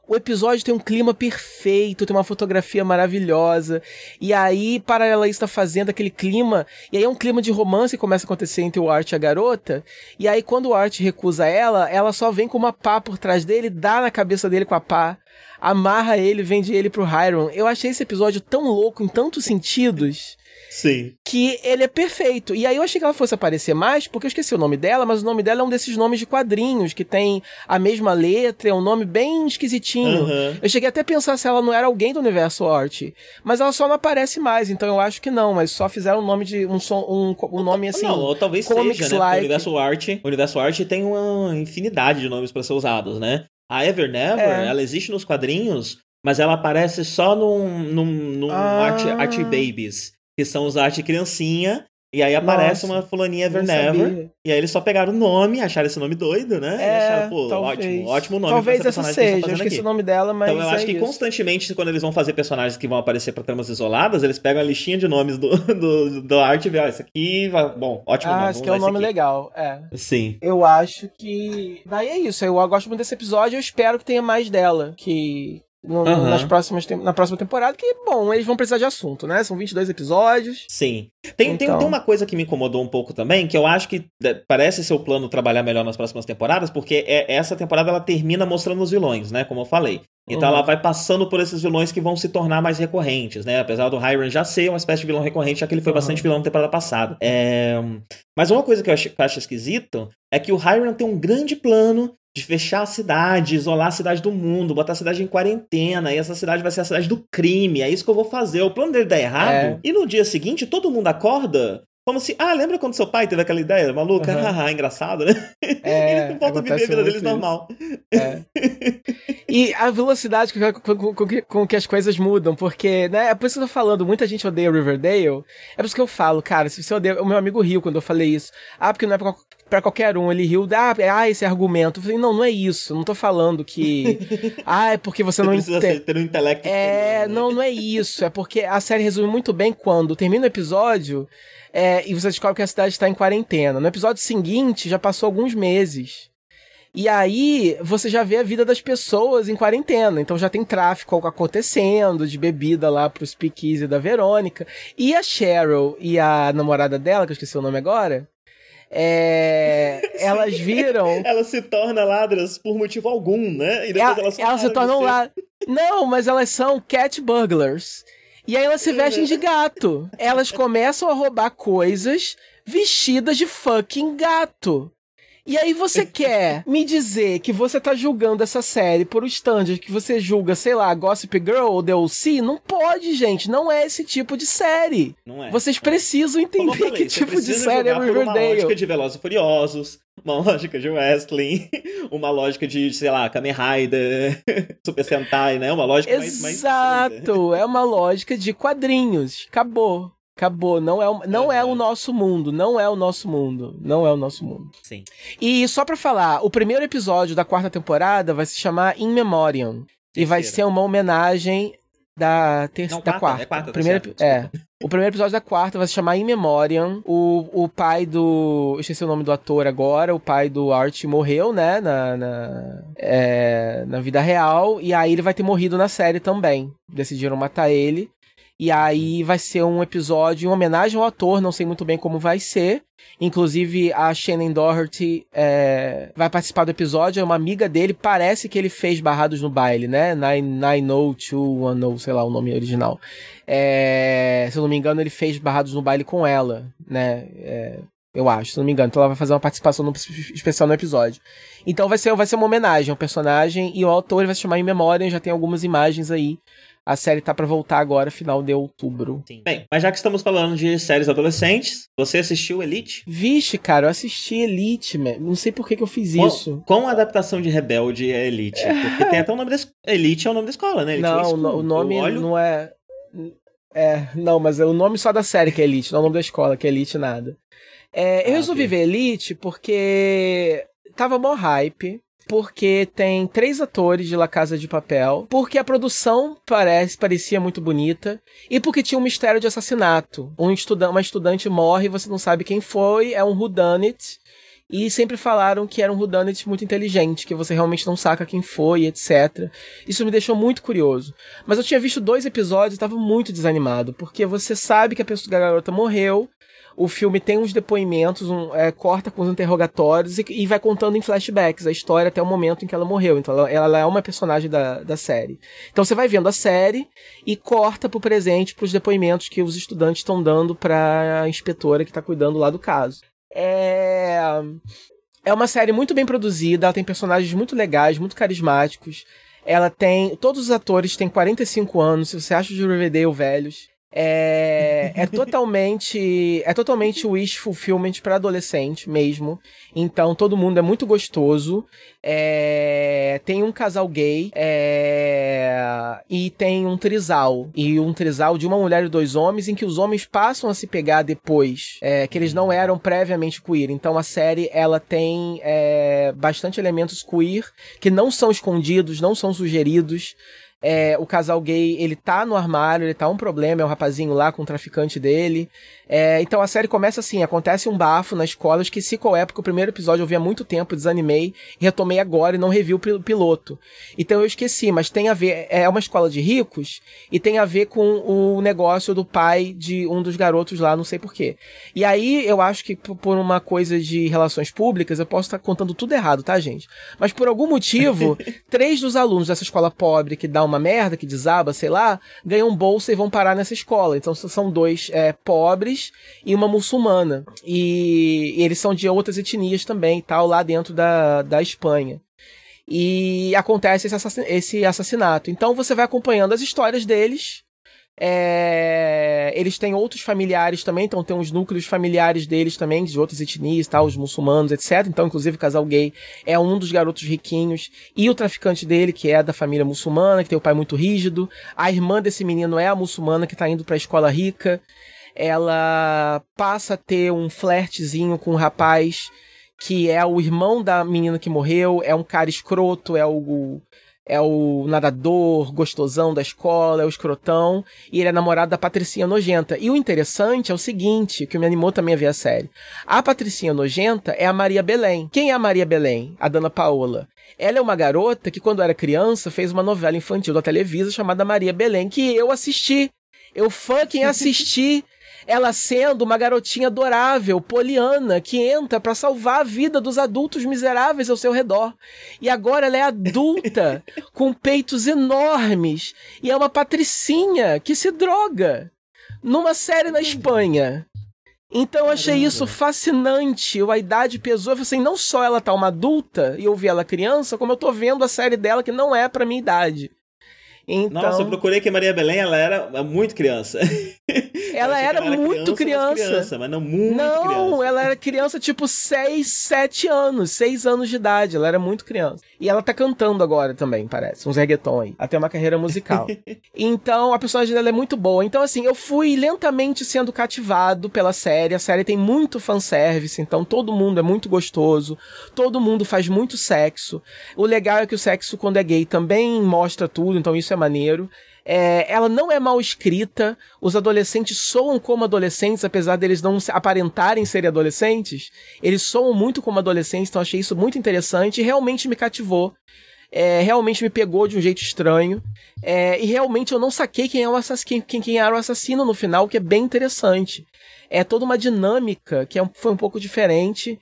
O episódio tem um clima perfeito, tem uma fotografia maravilhosa. E aí, paralelo a isso, tá fazendo aquele clima. E aí é um clima de romance que começa a acontecer entre o Art e a garota. E aí, quando o Art recusa ela, ela só vem com uma pá por trás dele, dá na cabeça dele com a pá, amarra ele, vende ele pro Hiram. Eu achei esse episódio tão louco em tantos sentidos. Sim. Que ele é perfeito. E aí eu achei que ela fosse aparecer mais, porque eu esqueci o nome dela, mas o nome dela é um desses nomes de quadrinhos, que tem a mesma letra, é um nome bem esquisitinho. Uhum. Eu cheguei até a pensar se ela não era alguém do universo Art. Mas ela só não aparece mais, então eu acho que não, mas só fizeram um nome de. um, som, um, um nome assim. Não, ou talvez seja, né? Like. O universo Art. O universo Art tem uma infinidade de nomes para ser usados, né? A Ever Never, é. ela existe nos quadrinhos, mas ela aparece só num, num, num ah. Art, Art Babies que são os arte criancinha. E aí aparece Nossa, uma fulaninha Evernever. E aí eles só pegaram o nome, acharam esse nome doido, né? É, e acharam, pô, talvez. ótimo, ótimo nome talvez essa, essa seja, eu esqueci aqui. o nome dela, mas. Então eu acho é que isso. constantemente, quando eles vão fazer personagens que vão aparecer pra tramas isoladas, eles pegam a listinha de nomes do, (laughs) do, do arte e vê, ó, esse aqui. Bom, ótimo ah, nome. esse aqui é um nome legal, é. Sim. Eu acho que. Daí é isso. Eu gosto muito desse episódio, eu espero que tenha mais dela. Que no, uhum. nas próximas, na próxima temporada, que, bom, eles vão precisar de assunto, né? São 22 episódios. Sim. Tem, então... tem, tem uma coisa que me incomodou um pouco também, que eu acho que parece ser o plano trabalhar melhor nas próximas temporadas, porque é, essa temporada ela termina mostrando os vilões, né? Como eu falei. Então uhum. ela vai passando por esses vilões que vão se tornar mais recorrentes, né? Apesar do Hiram já ser uma espécie de vilão recorrente, já que ele foi uhum. bastante vilão na temporada passada. É... Mas uma coisa que eu acho, que eu acho esquisito é que o Hiram tem um grande plano de fechar a cidade, isolar a cidade do mundo, botar a cidade em quarentena, e essa cidade vai ser a cidade do crime, é isso que eu vou fazer. O plano dele dá errado, é. e no dia seguinte todo mundo acorda como se, ah, lembra quando seu pai teve aquela ideia maluca? Uhum. Haha, engraçado, né? (laughs) É, Ele volta a viver a vida deles isso. normal. É. (laughs) e a velocidade com, com, com, com, que as coisas mudam, porque, né? É por isso que eu tô falando, muita gente odeia Riverdale. É por isso que eu falo, cara, se você odeia. O meu amigo riu quando eu falei isso. Ah, porque não é pra, pra qualquer um. Ele riu, ah, ah, esse argumento. Eu falei, não, não é isso. Não tô falando que. (laughs) ah, é porque você, você não entende. ter um intelecto. É, não, não é isso. É porque a série resume muito bem quando termina o episódio é, e você descobre que a cidade está em quarentena. No episódio seguinte, já passou alguns meses. E aí, você já vê a vida das pessoas em quarentena. Então já tem tráfico acontecendo de bebida lá pro speakeasy da Verônica. E a Cheryl e a namorada dela, que eu esqueci o nome agora, é, (laughs) elas viram. (laughs) elas se tornam ladras por motivo algum, né? E depois elas, elas se tornam ladras. Não, mas elas são cat burglars. E aí elas se vestem de gato. Elas começam a roubar coisas vestidas de fucking gato. E aí você (laughs) quer me dizer que você tá julgando essa série por o standard que você julga, sei lá, Gossip Girl ou The O.C.? Não pode, gente. Não é esse tipo de série. Não é. Vocês precisam entender falei, que tipo de série é Riverdale. Uma lógica de Velozes e Furiosos, uma (laughs) lógica de wrestling, uma lógica de, sei lá, Kamen Rider, (laughs) Super Sentai, né? Uma lógica Exato. mais... Exato! É uma lógica de quadrinhos. Acabou. Acabou, não é, o, não é o nosso mundo, não é o nosso mundo, não é o nosso mundo. Sim. E só pra falar, o primeiro episódio da quarta temporada vai se chamar In Memoriam. Terceira. E vai ser uma homenagem da, ter não, da quarta. quarta. É quarta, tá primeiro, tá é. O primeiro episódio da quarta vai se chamar In Memoriam. O, o pai do. Eu esqueci o nome do ator agora. O pai do Art morreu, né? Na, na, é, na vida real. E aí ele vai ter morrido na série também. Decidiram matar ele. E aí vai ser um episódio em homenagem ao ator, não sei muito bem como vai ser. Inclusive, a Shannon Doherty é, vai participar do episódio, é uma amiga dele, parece que ele fez Barrados no Baile, né? 90210, sei lá o nome original. É, se eu não me engano, ele fez Barrados no Baile com ela, né? É, eu acho, se não me engano. Então ela vai fazer uma participação no, especial no episódio. Então vai ser, vai ser uma homenagem ao personagem e o autor vai se chamar em memória, já tem algumas imagens aí A série tá para voltar agora, final de outubro. Sim. Bem, mas já que estamos falando de séries adolescentes, você assistiu Elite? Vixe, cara, eu assisti Elite, man. não sei por que, que eu fiz com, isso. Com a adaptação de Rebelde é Elite? Porque tem até o nome da Elite é o nome da escola, né? Elite não, o nome não é... É, não, mas é o nome só da série que é Elite, não é o nome da escola que é Elite nada. É, eu ah, resolvi okay. ver Elite porque tava mó hype porque tem três atores de La Casa de Papel, porque a produção parece parecia muito bonita e porque tinha um mistério de assassinato. Um uma estudante morre, você não sabe quem foi, é um whodunit. E sempre falaram que era um whodunit muito inteligente, que você realmente não saca quem foi, etc. Isso me deixou muito curioso. Mas eu tinha visto dois episódios e estava muito desanimado, porque você sabe que a pessoa a garota morreu, o filme tem uns depoimentos, um, é, corta com os interrogatórios e, e, vai contando em flashbacks a história até o momento em que ela morreu. Então ela, ela é uma personagem da, da série. Então você vai vendo a série e corta pro presente, pros depoimentos que os estudantes estão dando pra inspetora que tá cuidando lá do caso. É. É uma série muito bem produzida, ela tem personagens muito legais, muito carismáticos. Ela tem. Todos os atores têm 45 anos, se você acha os Riverdale velhos. É, é totalmente é totalmente wish fulfillment para adolescente mesmo. Então todo mundo é muito gostoso. É, tem um casal gay é, e tem um trisal e um trisal de uma mulher e dois homens em que os homens passam a se pegar depois, é, que eles não eram previamente queer. Então a série ela tem é, bastante elementos queer que não são escondidos, não são sugeridos. É, o casal gay, ele tá no armário, ele tá um problema, é o um rapazinho lá com o traficante dele. É, então a série começa assim: acontece um bafo na escola. Eu esqueci qual é, porque o primeiro episódio eu vi há muito tempo, desanimei, retomei agora e não revi o piloto. Então eu esqueci, mas tem a ver. É uma escola de ricos e tem a ver com o negócio do pai de um dos garotos lá, não sei porquê. E aí eu acho que por uma coisa de relações públicas, eu posso estar contando tudo errado, tá, gente? Mas por algum motivo, (laughs) três dos alunos dessa escola pobre que dá uma merda, que desaba, sei lá, ganham bolsa e vão parar nessa escola. Então são dois é, pobres e uma muçulmana. E, e eles são de outras etnias também, tal, lá dentro da, da Espanha. E acontece esse, assassin esse assassinato. Então você vai acompanhando as histórias deles. É... Eles têm outros familiares também, então tem uns núcleos familiares deles também, de outras etnias, tal, os muçulmanos, etc. Então, inclusive, o casal gay é um dos garotos riquinhos. E o traficante dele, que é da família muçulmana, que tem o pai muito rígido. A irmã desse menino é a muçulmana que tá indo pra escola rica ela passa a ter um flertezinho com um rapaz que é o irmão da menina que morreu, é um cara escroto, é o é o nadador gostosão da escola, é o escrotão, e ele é namorado da Patricinha Nojenta. E o interessante é o seguinte, que me animou também a ver a série. A Patricinha Nojenta é a Maria Belém. Quem é a Maria Belém? A Dana Paola. Ela é uma garota que, quando era criança, fez uma novela infantil da Televisa chamada Maria Belém, que eu assisti. Eu fucking assisti ela sendo uma garotinha adorável, poliana, que entra para salvar a vida dos adultos miseráveis ao seu redor. E agora ela é adulta, (laughs) com peitos enormes, e é uma patricinha que se droga numa série na Espanha. Então eu achei isso fascinante. A idade pesou. Eu falei assim, não só ela tá uma adulta e eu vi ela criança, como eu tô vendo a série dela que não é pra minha idade. Então... Nossa, eu procurei que Maria Belém ela era muito criança. (laughs) Ela era, ela era muito criança, criança. criança. Mas não muito não, criança. Não, ela era criança tipo 6, 7 anos, 6 anos de idade. Ela era muito criança. E ela tá cantando agora também, parece. Uns reggaeton aí. Até uma carreira musical. (laughs) então, a personagem dela é muito boa. Então, assim, eu fui lentamente sendo cativado pela série. A série tem muito fanservice, então todo mundo é muito gostoso. Todo mundo faz muito sexo. O legal é que o sexo, quando é gay, também mostra tudo, então isso é maneiro. É, ela não é mal escrita, os adolescentes soam como adolescentes, apesar deles não aparentarem ser adolescentes. Eles soam muito como adolescentes, então achei isso muito interessante e realmente me cativou. É, realmente me pegou de um jeito estranho. É, e realmente eu não saquei quem, é o quem, quem, quem era o assassino no final, que é bem interessante. É toda uma dinâmica que é, foi um pouco diferente.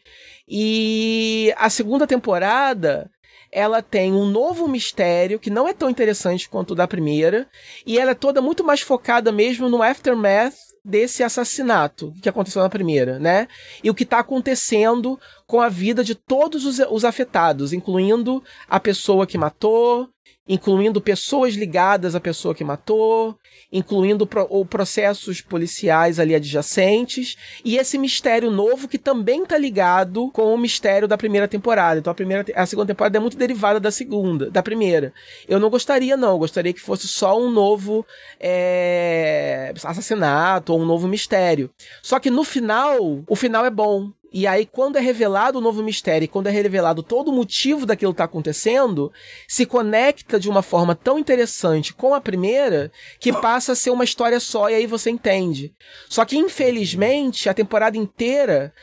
E a segunda temporada ela tem um novo mistério que não é tão interessante quanto o da primeira, e ela é toda muito mais focada mesmo no aftermath desse assassinato que aconteceu na primeira, né? E o que está acontecendo com a vida de todos os, os afetados, incluindo a pessoa que matou, incluindo pessoas ligadas à pessoa que matou, incluindo pro, ou processos policiais ali adjacentes, e esse mistério novo que também está ligado com o mistério da primeira temporada. Então a primeira, a segunda temporada é muito derivada da segunda, da primeira. Eu não gostaria não, eu gostaria que fosse só um novo é, assassinato ou um novo mistério. Só que no final, o final é bom. E aí, quando é revelado o novo mistério, e quando é revelado todo o motivo daquilo que está acontecendo, se conecta de uma forma tão interessante com a primeira que passa a ser uma história só e aí você entende. Só que, infelizmente, a temporada inteira,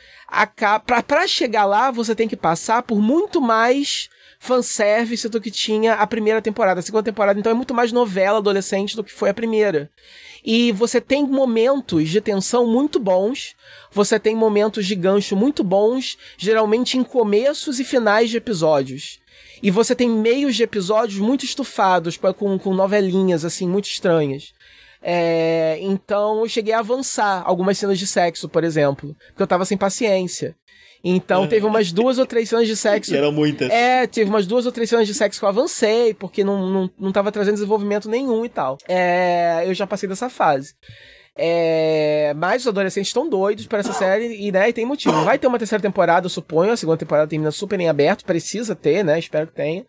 para chegar lá, você tem que passar por muito mais fanservice do que tinha a primeira temporada. A segunda temporada, então, é muito mais novela adolescente do que foi a primeira. E você tem momentos de tensão muito bons, você tem momentos de gancho muito bons, geralmente em começos e finais de episódios. E você tem meios de episódios muito estufados, com, com novelinhas, assim, muito estranhas. É, então eu cheguei a avançar algumas cenas de sexo, por exemplo, porque eu tava sem paciência. Então, teve umas (laughs) duas ou três cenas de sexo. Que eram muitas. É, teve umas duas ou três cenas de sexo que eu avancei, porque não, não, não tava trazendo desenvolvimento nenhum e tal. É, eu já passei dessa fase. É, mas os adolescentes estão doidos para essa série e, né, e tem motivo. Vai ter uma terceira temporada, eu suponho. A segunda temporada termina super em aberto. Precisa ter, né? Espero que tenha.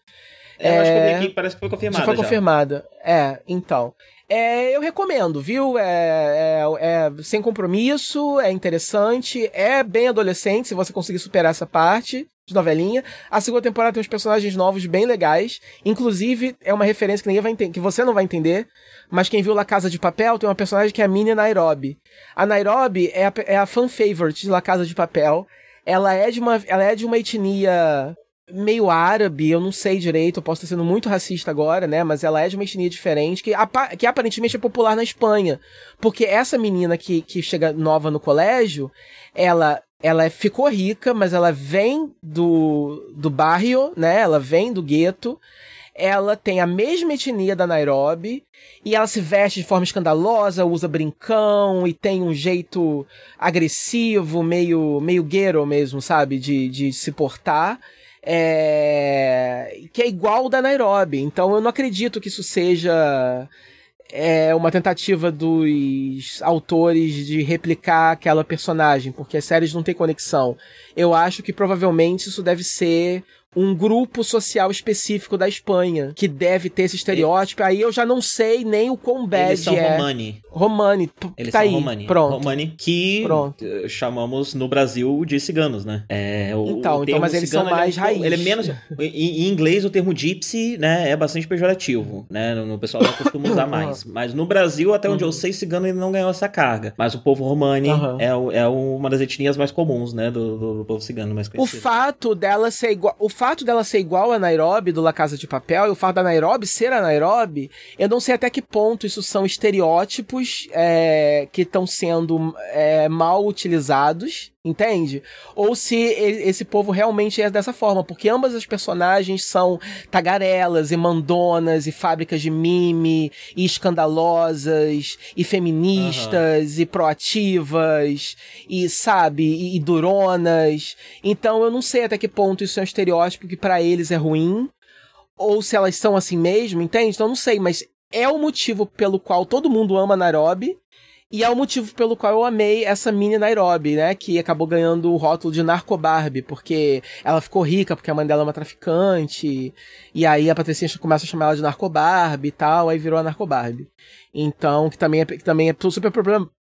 É, eu acho que eu vi aqui, parece que foi confirmada. Já foi já. confirmada. É, então. É, eu recomendo, viu? É, é, é, sem compromisso, é interessante, é bem adolescente se você conseguir superar essa parte de novelinha. A segunda temporada tem uns personagens novos bem legais. Inclusive, é uma referência que ninguém vai que você não vai entender. Mas quem viu La Casa de Papel tem uma personagem que é a Minnie Nairobi. A Nairobi é a, é a fan favorite de La Casa de Papel. Ela é de uma, ela é de uma etnia meio árabe, eu não sei direito, eu posso estar sendo muito racista agora, né? Mas ela é de uma etnia diferente, que, que aparentemente é popular na Espanha. Porque essa menina que, que chega nova no colégio, ela ela ficou rica, mas ela vem do, do barrio, né? Ela vem do gueto. Ela tem a mesma etnia da Nairobi e ela se veste de forma escandalosa, usa brincão e tem um jeito agressivo, meio meio ghetto mesmo, sabe, de, de se portar é, que é igual da Nairobi. Então eu não acredito que isso seja é, uma tentativa dos autores de replicar aquela personagem, porque as séries não têm conexão. Eu acho que provavelmente isso deve ser um grupo social específico da Espanha que deve ter esse estereótipo. E... Aí eu já não sei nem o quão bad Eles são é. Romani. Romani. Eles tá são aí. Romani. Pronto. Romani que Pronto. chamamos no Brasil de ciganos, né? É, o, então, o então, mas eles são mais ele é, raiz. Ele é menos... em, em, inglês o termo gypsy, né, é bastante pejorativo, né? No, no pessoal não costuma usar (coughs) mais. Mas no Brasil, até onde uhum. eu sei, cigano ainda não ganhou essa carga. Mas o povo romani uhum. é, é uma das etnias mais comuns, né, do, do, do povo cigano mais conhecido. O fato dela ser igual... O fato dela ser igual igual a Nairobi do La Casa de Papel, e o fato da Nairobi ser a Nairobi, eu não sei até que ponto isso são estereótipos é, que estão sendo é, mal utilizados, entende? Ou se esse povo realmente é dessa forma, porque ambas as personagens são tagarelas e mandonas e fábricas de mime e escandalosas e feministas uhum. e proativas e sabe, e, e duronas. Então eu não sei até que ponto isso é um estereótipo que para eles é ruim ou se elas são assim mesmo, entende? Então eu não sei, mas é o motivo pelo qual todo mundo ama Nairobi e é o motivo pelo qual eu amei essa mini Nairobi, né? Que acabou ganhando o rótulo de Narco Barbie, porque ela ficou rica, porque a mãe dela é uma traficante. E aí a Patricinha começa a chamar ela de Narco Barbie e tal, aí virou a Narco Barbie. Então, que também é, que também é super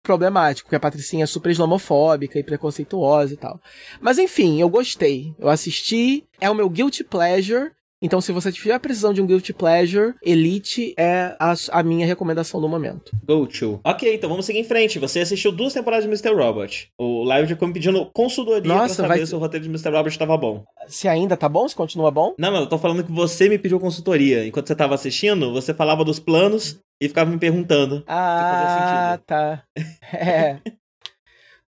problemático, porque a Patricinha é super islamofóbica e preconceituosa e tal. Mas enfim, eu gostei. Eu assisti, é o meu guilty pleasure. Então, se você tiver precisão de um Guilty Pleasure, Elite é a, a minha recomendação do momento. Go to. Ok, então vamos seguir em frente. Você assistiu duas temporadas de Mr. Robot. O Live já ficou me pedindo consultoria Nossa, pra saber vai... se o roteiro de Mr. Robot estava bom. Se ainda tá bom? Se continua bom? Não, não, eu tô falando que você me pediu consultoria. Enquanto você tava assistindo, você falava dos planos e ficava me perguntando. Ah, tá. (laughs) É.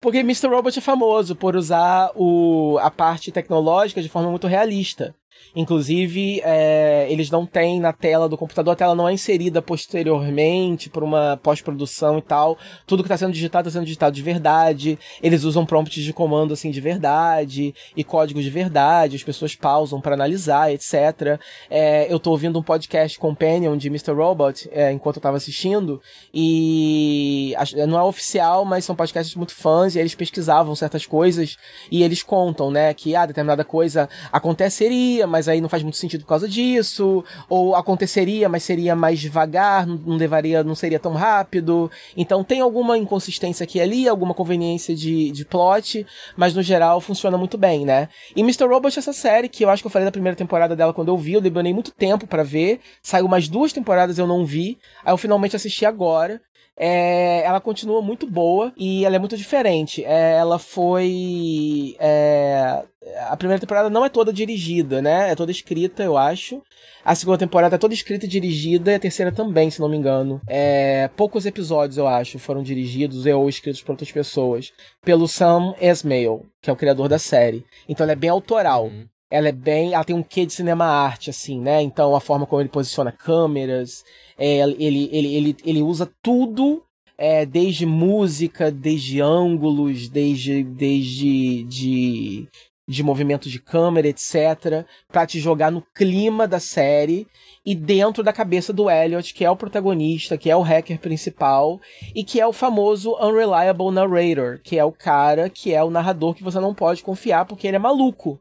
Porque Mr. Robot é famoso por usar o, a parte tecnológica de forma muito realista. Inclusive, é, eles não têm na tela do computador, a tela não é inserida posteriormente por uma pós-produção e tal. Tudo que está sendo digitado está sendo digitado de verdade. Eles usam prompts de comando assim de verdade e códigos de verdade. As pessoas pausam para analisar, etc. É, eu estou ouvindo um podcast companion de Mr. Robot é, enquanto eu estava assistindo e não é oficial, mas são podcasts muito fãs e eles pesquisavam certas coisas e eles contam, né, que ah, determinada coisa aconteceria, mas aí não faz muito sentido por causa disso, ou aconteceria, mas seria mais devagar, não levaria, não seria tão rápido. Então tem alguma inconsistência aqui e ali, alguma conveniência de, de plot, mas no geral funciona muito bem, né? E Mr. Robot, essa série, que eu acho que eu falei da primeira temporada dela quando eu vi, eu demorei muito tempo para ver, saiu mais duas temporadas eu não vi, aí eu finalmente assisti agora. É, ela continua muito boa e ela é muito diferente. É, ela foi. É, a primeira temporada não é toda dirigida, né? É toda escrita, eu acho. A segunda temporada é toda escrita e dirigida, e a terceira também, se não me engano. É, poucos episódios, eu acho, foram dirigidos ou escritos por outras pessoas. Pelo Sam Esmail, que é o criador da série. Então ela é bem autoral. Uhum ela é bem. Ela tem um quê de cinema arte, assim, né? Então a forma como ele posiciona câmeras, é, ele, ele, ele, ele usa tudo, é, desde música, desde ângulos, desde, desde de, de movimento de câmera, etc., para te jogar no clima da série e dentro da cabeça do Elliot, que é o protagonista, que é o hacker principal e que é o famoso unreliable narrator, que é o cara que é o narrador que você não pode confiar porque ele é maluco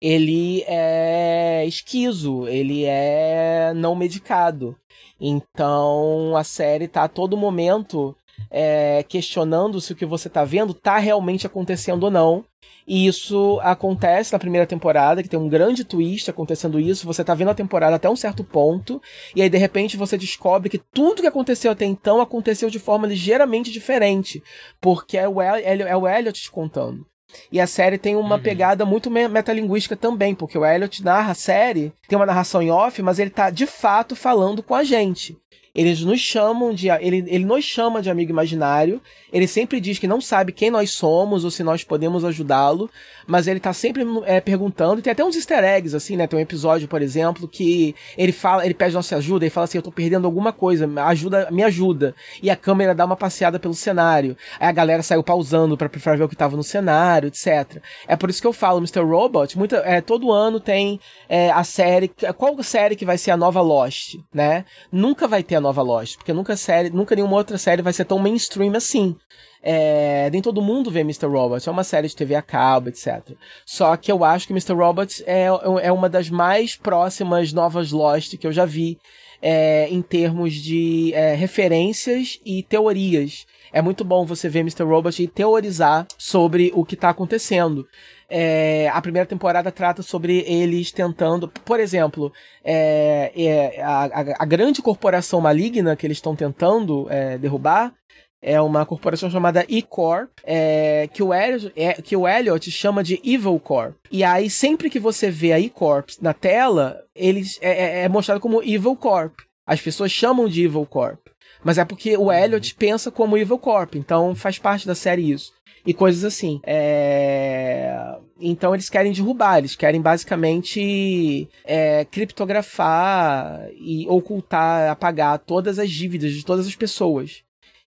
ele é esquizo, ele é não medicado. Então a série tá a todo momento é, questionando se o que você tá vendo tá realmente acontecendo ou não. E isso acontece na primeira temporada, que tem um grande twist acontecendo isso. Você tá vendo a temporada até um certo ponto, e aí de repente você descobre que tudo que aconteceu até então aconteceu de forma ligeiramente diferente, porque é o, El é o Elliot te contando. E a série tem uma uhum. pegada muito metalinguística também, porque o Elliot narra a série, tem uma narração em off, mas ele tá de fato falando com a gente. Eles nos chamam de. Ele, ele nos chama de amigo imaginário. Ele sempre diz que não sabe quem nós somos ou se nós podemos ajudá-lo. Mas ele tá sempre é, perguntando. Tem até uns easter eggs, assim, né? Tem um episódio, por exemplo, que ele fala, ele pede nossa ajuda e fala assim: Eu tô perdendo alguma coisa, ajuda, me ajuda. E a câmera dá uma passeada pelo cenário. Aí a galera saiu pausando pra, pra ver o que tava no cenário, etc. É por isso que eu falo, Mr. Robot, muita, é, todo ano tem é, a série. Qual série que vai ser a nova Lost, né? Nunca vai ter a nova Lost, porque nunca série, nunca nenhuma outra série vai ser tão mainstream assim. É, nem todo mundo vê Mr. Robot, é uma série de TV a cabo, etc. Só que eu acho que Mr. Robot é, é uma das mais próximas novas Lost que eu já vi é, em termos de é, referências e teorias. É muito bom você ver Mr. Robot e teorizar sobre o que está acontecendo. É, a primeira temporada trata sobre eles tentando. Por exemplo, é, é, a, a, grande corporação maligna que eles estão tentando é, derrubar é uma corporação chamada E-Corp, é, que, o Elliot, é, que o Elliot chama de Evil Corp. E aí, sempre que você vê a E-Corp na tela, eles é, é, é mostrado como Evil Corp. As pessoas chamam de Evil Corp. Mas é porque o Elliot pensa como Evil Corp, então faz parte da série isso e coisas assim. É... Então eles querem derrubar, eles querem basicamente é, criptografar e ocultar, apagar todas as dívidas de todas as pessoas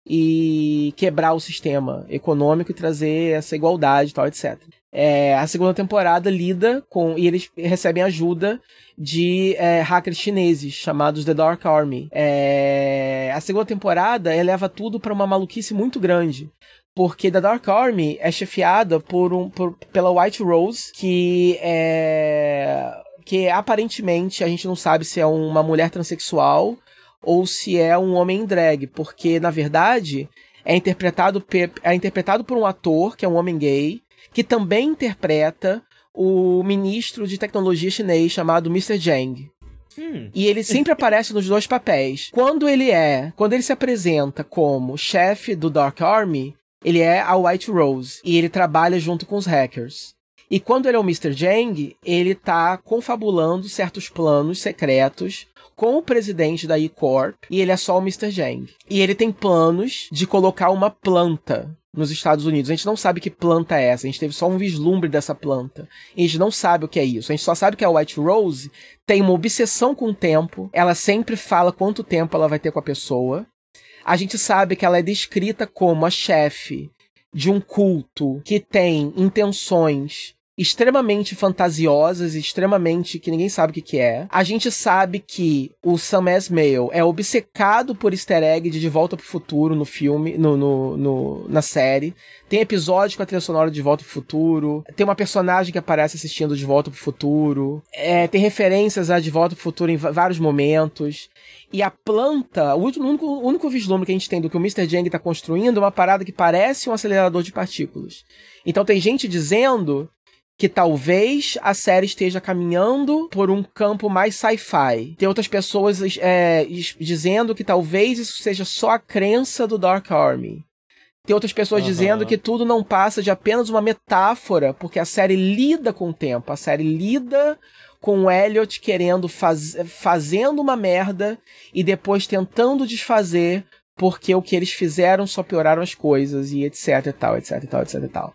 e quebrar o sistema econômico e trazer essa igualdade e tal, etc. É, a segunda temporada lida com. E eles recebem ajuda de é, hackers chineses chamados The Dark Army. É, a segunda temporada eleva tudo para uma maluquice muito grande porque The Dark Army é chefiada por um, por, pela White Rose, que é. que aparentemente a gente não sabe se é uma mulher transexual ou se é um homem drag, porque na verdade é interpretado, é interpretado por um ator que é um homem gay, que também interpreta o ministro de tecnologia chinês chamado Mr. Zhang. Hum. E ele sempre (laughs) aparece nos dois papéis. Quando ele é, quando ele se apresenta como chefe do Dark Army, ele é a White Rose e ele trabalha junto com os hackers. E quando ele é o Mr. Jang, ele tá confabulando certos planos secretos com o presidente da E-Corp e ele é só o Mr. Jang. E ele tem planos de colocar uma planta nos Estados Unidos. A gente não sabe que planta é essa. A gente teve só um vislumbre dessa planta. a gente não sabe o que é isso. A gente só sabe que a White Rose tem uma obsessão com o tempo. Ela sempre fala quanto tempo ela vai ter com a pessoa. A gente sabe que ela é descrita como a chefe de um culto que tem intenções extremamente fantasiosas, extremamente que ninguém sabe o que, que é. A gente sabe que o Sam Esmail é obcecado por easter egg de De Volta pro Futuro no filme, no, no, no, na série. Tem episódio com a trilha sonora de De Volta pro Futuro. Tem uma personagem que aparece assistindo De Volta pro Futuro. É, tem referências a De Volta pro Futuro em vários momentos. E a planta, o único, o único vislumbre que a gente tem do que o Mr. Jang está construindo é uma parada que parece um acelerador de partículas. Então tem gente dizendo que talvez a série esteja caminhando por um campo mais sci-fi. Tem outras pessoas é, dizendo que talvez isso seja só a crença do Dark Army. Tem outras pessoas uhum. dizendo que tudo não passa de apenas uma metáfora, porque a série lida com o tempo, a série lida com o Elliot querendo faz, fazendo uma merda e depois tentando desfazer porque o que eles fizeram só pioraram as coisas e etc e tal, etc e tal, etc e tal.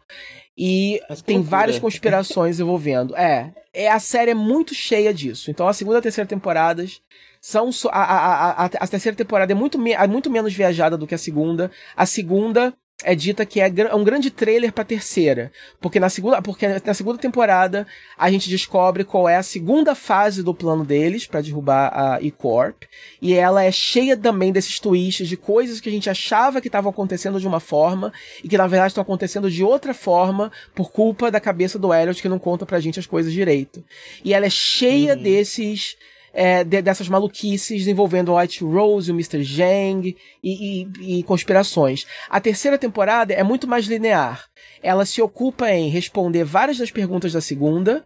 E tem várias conspirações (laughs) envolvendo. É, é, a série é muito cheia disso. Então a segunda e a terceira temporadas são. A, a, a, a, terceira temporada é muito, é muito menos viajada do que a segunda. A segunda é dita que é, é um grande trailer para terceira, porque na segunda, porque na segunda temporada a gente descobre qual é a segunda fase do plano deles para derrubar a E-Corp, e ela é cheia também desses twists de coisas que a gente achava que estavam acontecendo de uma forma e que na verdade estão acontecendo de outra forma por culpa da cabeça do Elliot que não conta pra gente as coisas direito. E ela é cheia uhum. desses é, de, dessas maluquices envolvendo White Rose, o Mr. Zhang e, e, e conspirações. A terceira temporada é muito mais linear. Ela se ocupa em responder várias das perguntas da segunda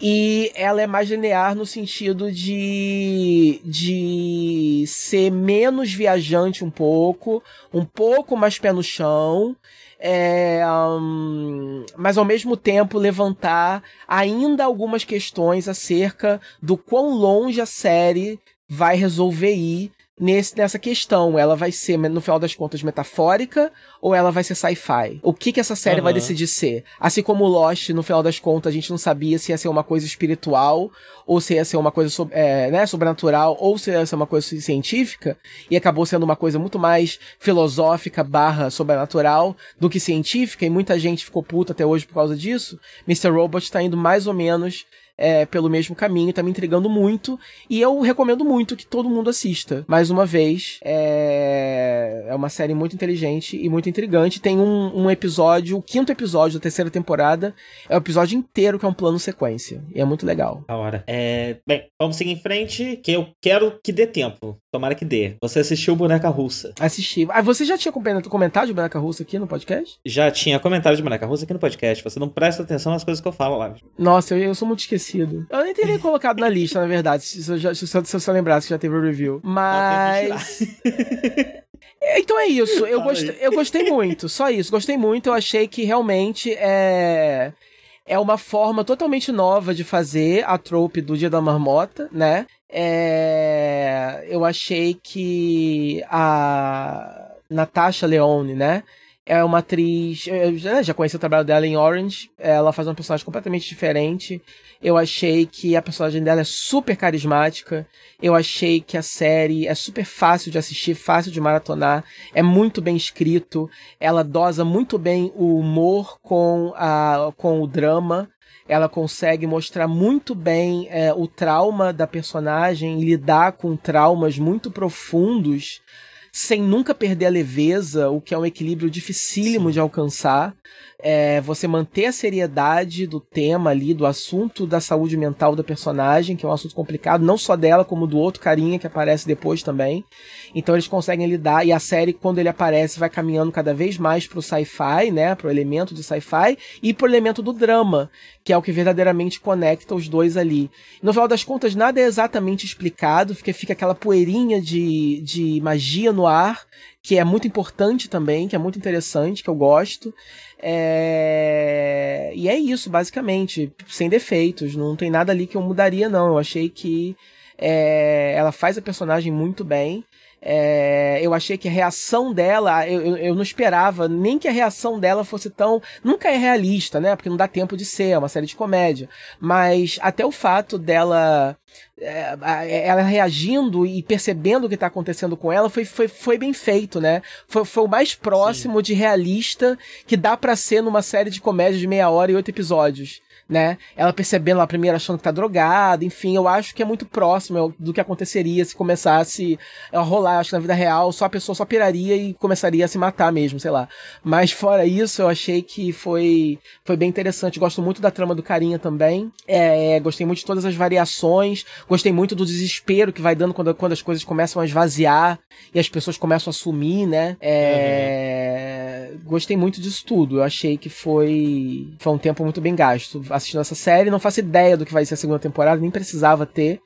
e ela é mais linear no sentido de, de ser menos viajante um pouco, um pouco mais pé no chão é, um, mas ao mesmo tempo levantar ainda algumas questões acerca do quão longe a série vai resolver ir nesse, nessa questão. Ela vai ser, no final das contas, metafórica ou ela vai ser sci-fi? O que que essa série uhum. vai decidir ser? Assim como Lost, no final das contas, a gente não sabia se ia ser uma coisa espiritual ou se ia ser uma coisa é, né, sobrenatural ou se ia ser uma coisa científica e acabou sendo uma coisa muito mais filosófica barra sobrenatural do que científica e muita gente ficou puta até hoje por causa disso. Mr. Robot tá indo mais ou menos é, pelo mesmo caminho, tá me intrigando muito. E eu recomendo muito que todo mundo assista. Mais uma vez, é, é uma série muito inteligente e muito intrigante. Tem um, um episódio, o quinto episódio da terceira temporada, é o episódio inteiro que é um plano sequência. E é muito legal. A hora. É, bem, vamos seguir em frente, que eu quero que dê tempo. Tomara que dê. Você assistiu Boneca Russa? Assisti. Ah, você já tinha comentado de Boneca Russa aqui no podcast? Já tinha comentário de Boneca Russa aqui no podcast. Você não presta atenção nas coisas que eu falo lá. Nossa, eu, eu sou muito esquecido Eu nem teria colocado na lista, na verdade, se eu, já, se, eu, se eu lembrasse que já teve o review. Mas. (laughs) então é isso. Eu gostei, eu gostei muito. Só isso. Gostei muito. Eu achei que realmente é. É uma forma totalmente nova de fazer a trope do Dia da Marmota, né? É... Eu achei que a Natasha Leone, né? É uma atriz. Eu já, conheci o trabalho dela em Orange. Ela faz uma personagem completamente diferente. Eu achei que a personagem dela é super carismática. Eu achei que a série é super fácil de assistir, fácil de maratonar. É muito bem escrito. Ela dosa muito bem o humor com, a, com o drama. Ela consegue mostrar muito bem é, o trauma da personagem lidar com traumas muito profundos sem nunca perder a leveza, o que é um equilíbrio dificílimo Sim. de alcançar é, você manter a seriedade do tema ali, do assunto da saúde mental da personagem, que é um assunto complicado, não só dela, como do outro carinha que aparece depois também. Então eles conseguem lidar, e a série, quando ele aparece, vai caminhando cada vez mais pro sci-fi, né? Pro elemento de sci-fi e pro elemento do drama, que é o que verdadeiramente conecta os dois ali. No final das contas, nada é exatamente explicado, porque fica aquela poeirinha de, de magia no ar, que é muito importante também, que é muito interessante, que eu gosto. É... E é isso, basicamente, sem defeitos. Não tem nada ali que eu mudaria, não. Eu achei que é... ela faz a personagem muito bem. É, eu achei que a reação dela, eu, eu, eu, não esperava nem que a reação dela fosse tão. Nunca é realista, né? Porque não dá tempo de ser, é uma série de comédia. Mas até o fato dela. É, ela reagindo e percebendo o que está acontecendo com ela foi, foi, foi bem feito, né? Foi, foi o mais próximo Sim. de realista que dá para ser numa série de comédia de meia hora e oito episódios né? Ela percebendo lá primeiro achando que tá drogada, enfim, eu acho que é muito próximo do que aconteceria se começasse a rolar, acho que na vida real só a pessoa só piraria e começaria a se matar mesmo, sei lá. Mas fora isso, eu achei que foi foi bem interessante. Gosto muito da trama do Carinha também. É, gostei muito de todas as variações, gostei muito do desespero que vai dando quando, quando as coisas começam a esvaziar e as pessoas começam a sumir, né? É, uhum. Gostei muito disso tudo. Eu achei que foi foi um tempo muito bem gasto assistindo essa série. Não faço ideia do que vai ser a segunda temporada, nem precisava ter.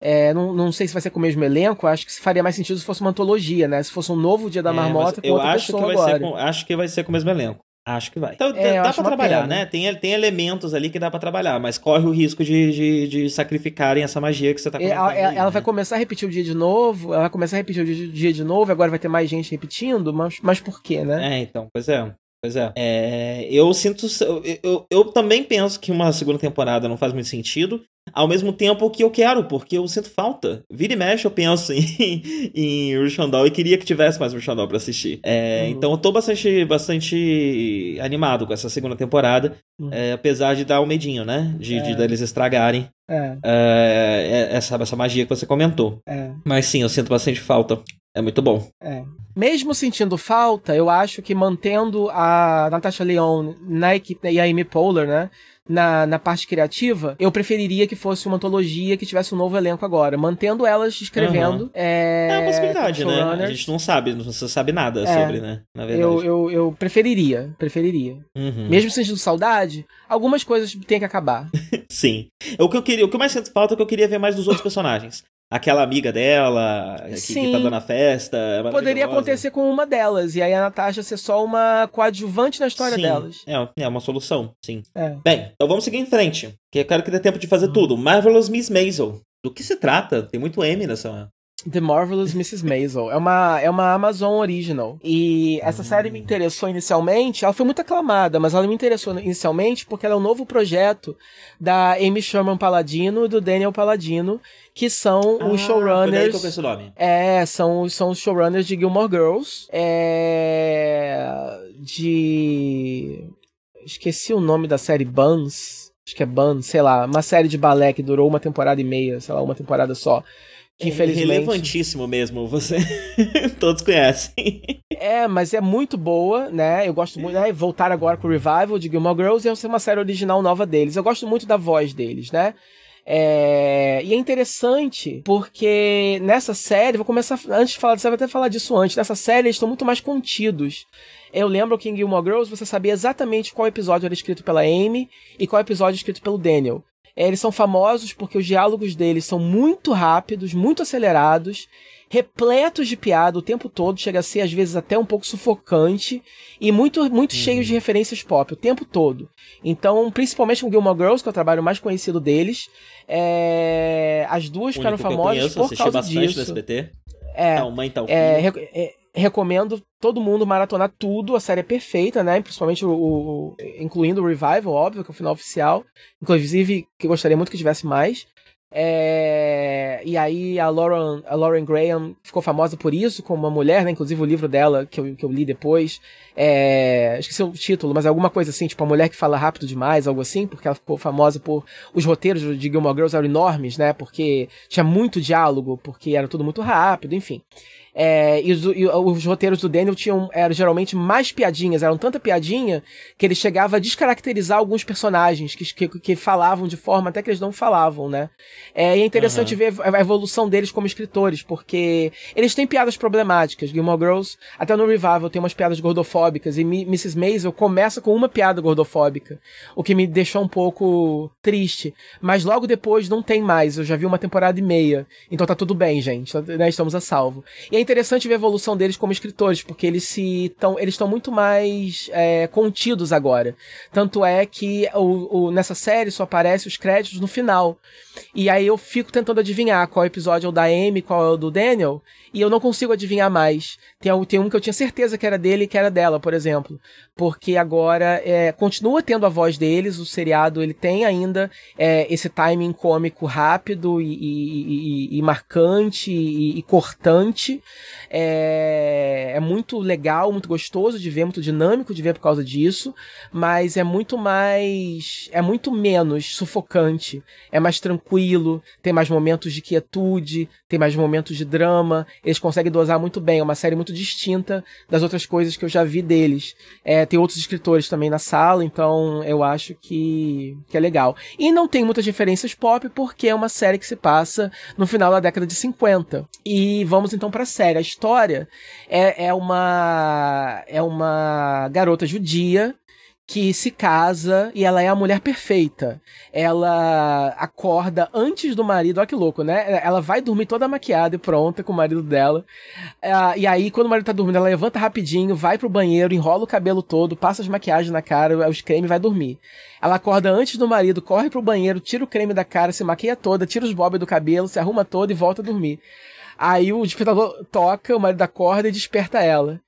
É, não, não sei se vai ser com o mesmo elenco, acho que faria mais sentido se fosse uma antologia, né? Se fosse um novo Dia da é, Marmota com eu outra acho que vai agora. Ser com, acho que vai ser com o mesmo elenco. Acho que vai. Então é, dá pra trabalhar, pena. né? Tem, tem elementos ali que dá para trabalhar, mas corre o risco de, de, de, sacrificarem essa magia que você tá comentando. Ela, aí, ela né? vai começar a repetir o dia de novo, ela vai começar a repetir o dia, dia de novo, agora vai ter mais gente repetindo, mas, mas por quê, né? É, então, pois é. Pois é. é eu sinto. Eu, eu, eu, também penso que uma segunda temporada não faz muito sentido. Ao mesmo tempo que eu quero, porque eu sinto falta. Vira e mexe, eu penso (laughs) em, em Rushandol e queria que tivesse mais Rushandol pra assistir. É, uhum. Então eu tô bastante, bastante animado com essa segunda temporada. Uhum. É, apesar de dar um medinho, né? De, é. de deles estragarem é. é. essa, essa magia que você comentou. Mas sim, eu sinto bastante falta. É muito bom. É. Mesmo sentindo falta, eu acho que mantendo a Natasha Leon na equipe e a Amy Poehler, né? Na, na parte criativa, eu preferiria que fosse uma antologia que tivesse um novo elenco agora. Mantendo elas escrevendo. Uhum. É... é uma possibilidade, né? A gente não sabe, não sabe nada é. sobre, né? Na verdade. Eu, eu, eu preferiria, preferiria. Uhum. Mesmo sentindo saudade, algumas coisas têm que acabar. (laughs) Sim. O que eu queria, o que mais sinto falta é que eu queria ver mais dos outros (laughs) personagens aquela amiga dela que, que tá dando a festa. É Poderia acontecer com uma delas, e aí a Natasha ser só uma coadjuvante na história sim, delas. É, é uma solução, sim. É. Bem, então vamos seguir em frente, que eu quero que dê tempo de fazer uhum. tudo. Marvelous Miss Maisel. Do que se trata? Tem muito M nessa, The Marvelous Mrs. Maisel. É uma, é uma Amazon Original. E essa hum. série me interessou inicialmente. Ela foi muito aclamada, mas ela me interessou inicialmente porque ela é um novo projeto da Amy Sherman Paladino e do Daniel Paladino, que são ah, os showrunners. Foi esse nome. É, são, são os showrunners de Gilmore Girls. É. De. Esqueci o nome da série Buns. Acho que é Buns, sei lá. Uma série de balé que durou uma temporada e meia, sei lá, uma temporada só que infelizmente... É relevantíssimo mesmo, você (laughs) todos conhecem. É, mas é muito boa, né? Eu gosto muito, né? Voltar agora com o Revival de Gilmore Girls e ser uma série original nova deles. Eu gosto muito da voz deles, né? É... E é interessante porque nessa série, vou começar antes de falar disso, vou até falar disso antes. Nessa série eles estão muito mais contidos. Eu lembro que em Gilmore Girls você sabia exatamente qual episódio era escrito pela Amy e qual episódio escrito pelo Daniel. É, eles são famosos porque os diálogos deles são muito rápidos, muito acelerados, repletos de piada o tempo todo, chega a ser às vezes até um pouco sufocante e muito muito uhum. cheios de referências pop o tempo todo. Então, principalmente com Gilmore Girls, que é o trabalho mais conhecido deles, é... as duas ficaram famosas por causa disso. SBT. É, tal mãe, tal é, é, recomendo todo mundo maratonar tudo. A série é perfeita, né? Principalmente o, o, incluindo o Revival, óbvio, que é o final oficial. Inclusive, que gostaria muito que tivesse mais. É... E aí a Lauren, a Lauren Graham ficou famosa por isso, como uma mulher, né? Inclusive o livro dela, que eu, que eu li depois, é... esqueci o título, mas é alguma coisa assim, tipo a mulher que fala rápido demais, algo assim, porque ela ficou famosa por... Os roteiros de Gilmore Girls eram enormes, né? Porque tinha muito diálogo, porque era tudo muito rápido, enfim. É, e, os, e, os, roteiros do Daniel tinham eram geralmente mais piadinhas, eram tanta piadinha que ele chegava a descaracterizar alguns personagens que, que, que falavam de forma até que eles não falavam, né? É, e é interessante uhum. ver a evolução deles como escritores, porque eles têm piadas problemáticas. Gilmore Girls, até no Revival, tem umas piadas gordofóbicas, e Mrs. Maisel começa com uma piada gordofóbica, o que me deixou um pouco triste. Mas logo depois não tem mais, eu já vi uma temporada e meia, então tá tudo bem, gente, né? estamos a salvo. E é interessante ver a evolução deles como escritores, porque eles se eles estão muito mais é, contidos agora. Tanto é que o, o, nessa série só aparece os créditos no final. E aí eu fico tentando adivinhar qual episódio é o da Amy, qual é o do Daniel, e eu não consigo adivinhar mais. Tem, tem um que eu tinha certeza que era dele e que era dela, por exemplo. Porque agora é, continua tendo a voz deles, o seriado ele tem ainda é, esse timing cômico rápido e, e, e, e marcante e, cortante. É, é muito legal, muito gostoso de ver, muito dinâmico de ver por causa disso, mas é muito mais. é muito menos sufocante, é mais tranquilo, tem mais momentos de quietude, tem mais momentos de drama eles conseguem dosar muito bem. É uma série muito distinta das outras coisas que eu já vi deles. É, tem outros escritores também na sala, então eu acho que, que é legal. E não tem muitas referências pop, porque é uma série que se passa no final da década de 50. E vamos então para a série. A história é, é, uma, é uma garota judia que se casa e ela é a mulher perfeita. Ela acorda antes do marido, olha que louco, né? Ela vai dormir toda maquiada e pronta com o marido dela. Uh, e aí, quando o marido tá dormindo, ela levanta rapidinho, vai pro banheiro, enrola o cabelo todo, passa as maquiagens na cara, os creme e vai dormir. Ela acorda antes do marido, corre pro banheiro, tira o creme da cara, se maquia toda, tira os bob do cabelo, se arruma toda e volta a dormir. Aí o despertador toca, o marido acorda e desperta ela.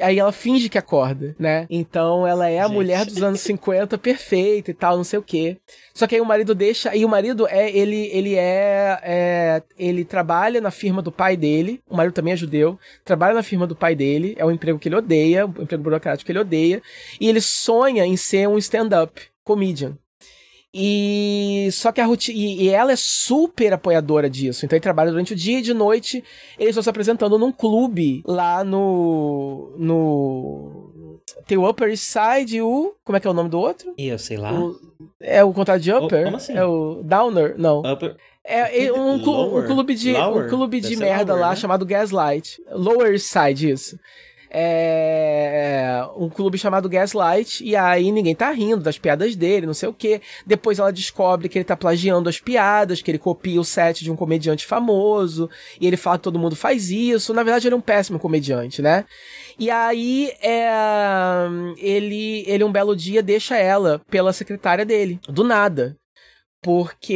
Aí ela finge que acorda, né? Então ela é a Gente. mulher dos anos 50 perfeita e tal, não sei o quê. Só que aí o marido deixa. E o marido é. Ele, ele é, é. Ele trabalha na firma do pai dele. O marido também é judeu. Trabalha na firma do pai dele. É um emprego que ele odeia. Um emprego burocrático que ele odeia. E ele sonha em ser um stand-up comedian. E só que a rotina. E, e, ela é super apoiadora disso. Então ele trabalha durante o dia e de noite. Eles estão se apresentando num clube lá no. no. Tem o Upper East Side e o. Como é que é o nome do outro? Eu sei lá. O, é o contrário de Upper? O, como assim? É o Downer? Não. Upper. É, é um, um, clube de, Lower. um clube de merda lower, lá né? chamado Gaslight. Lower Side, isso é, um clube chamado Gaslight, e aí ninguém tá rindo das piadas dele, não sei o que. Depois ela descobre que ele tá plagiando as piadas, que ele copia o set de um comediante famoso, e ele fala que todo mundo faz isso. Na verdade, ele é um péssimo comediante, né? E aí, é, ele, ele um belo dia deixa ela pela secretária dele, do nada porque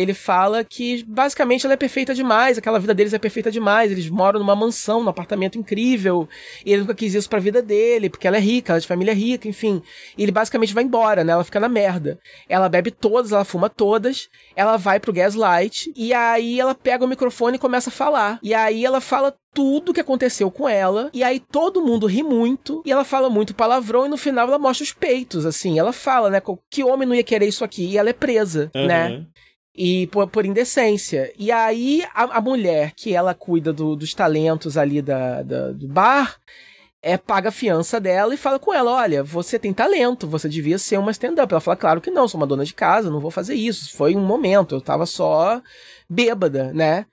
ele fala que basicamente ela é perfeita demais, aquela vida deles é perfeita demais, eles moram numa mansão, num apartamento incrível, e ele nunca quis isso pra vida dele, porque ela é rica, ela é de família rica, enfim. E ele basicamente vai embora, né? Ela fica na merda. Ela bebe todas, ela fuma todas, ela vai pro Gaslight, e aí ela pega o microfone e começa a falar. E aí ela fala tudo que aconteceu com ela. E aí todo mundo ri muito. E ela fala muito palavrão. E no final ela mostra os peitos, assim. Ela fala, né? Que homem não ia querer isso aqui? E ela é presa, uhum. né? E por, por, indecência. E aí a, a mulher que ela cuida do, dos talentos ali da, da, do bar. É, paga a fiança dela e fala com ela: Olha, você tem talento, você devia ser uma stand-up. Ela fala: Claro que não, sou uma dona de casa, não vou fazer isso. Foi um momento, eu tava só bêbada, né?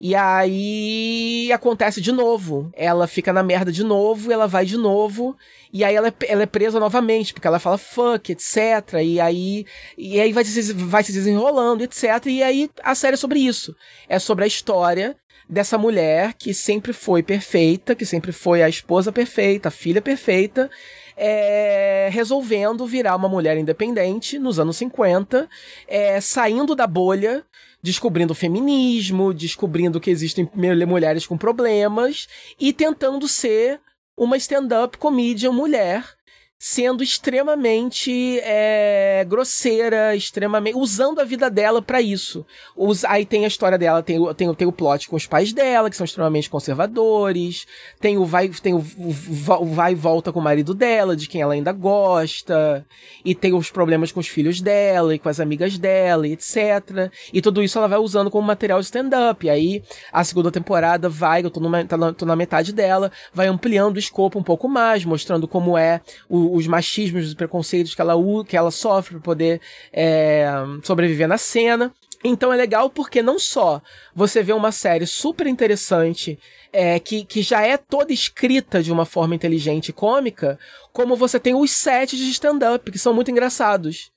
E aí acontece de novo. Ela fica na merda de novo, ela vai de novo, e aí ela é, ela é presa novamente, porque ela fala fuck, etc. E aí, e aí vai, se, vai se desenrolando, etc. E aí a série é sobre isso. É sobre a história dessa mulher que sempre foi perfeita, que sempre foi a esposa perfeita, a filha perfeita, é, resolvendo virar uma mulher independente nos anos 50, é, saindo da bolha descobrindo o feminismo, descobrindo que existem mulheres com problemas e tentando ser uma stand-up comedian mulher sendo extremamente é, grosseira, extremamente usando a vida dela para isso. Os, aí tem a história dela, tem, o, tem, tem o plot com os pais dela, que são extremamente conservadores, tem o vai, tem o, o, o vai e volta com o marido dela, de quem ela ainda gosta, e tem os problemas com os filhos dela e com as amigas dela, e etc. E tudo isso ela vai usando como material de stand-up. Aí a segunda temporada vai, eu tô, numa, tô, na, tô na metade dela, vai ampliando o escopo um pouco mais, mostrando como é o os machismos, os preconceitos que ela, que ela sofre para poder é, sobreviver na cena. Então é legal porque não só você vê uma série super interessante, é, que, que já é toda escrita de uma forma inteligente e cômica, como você tem os sets de stand-up, que são muito engraçados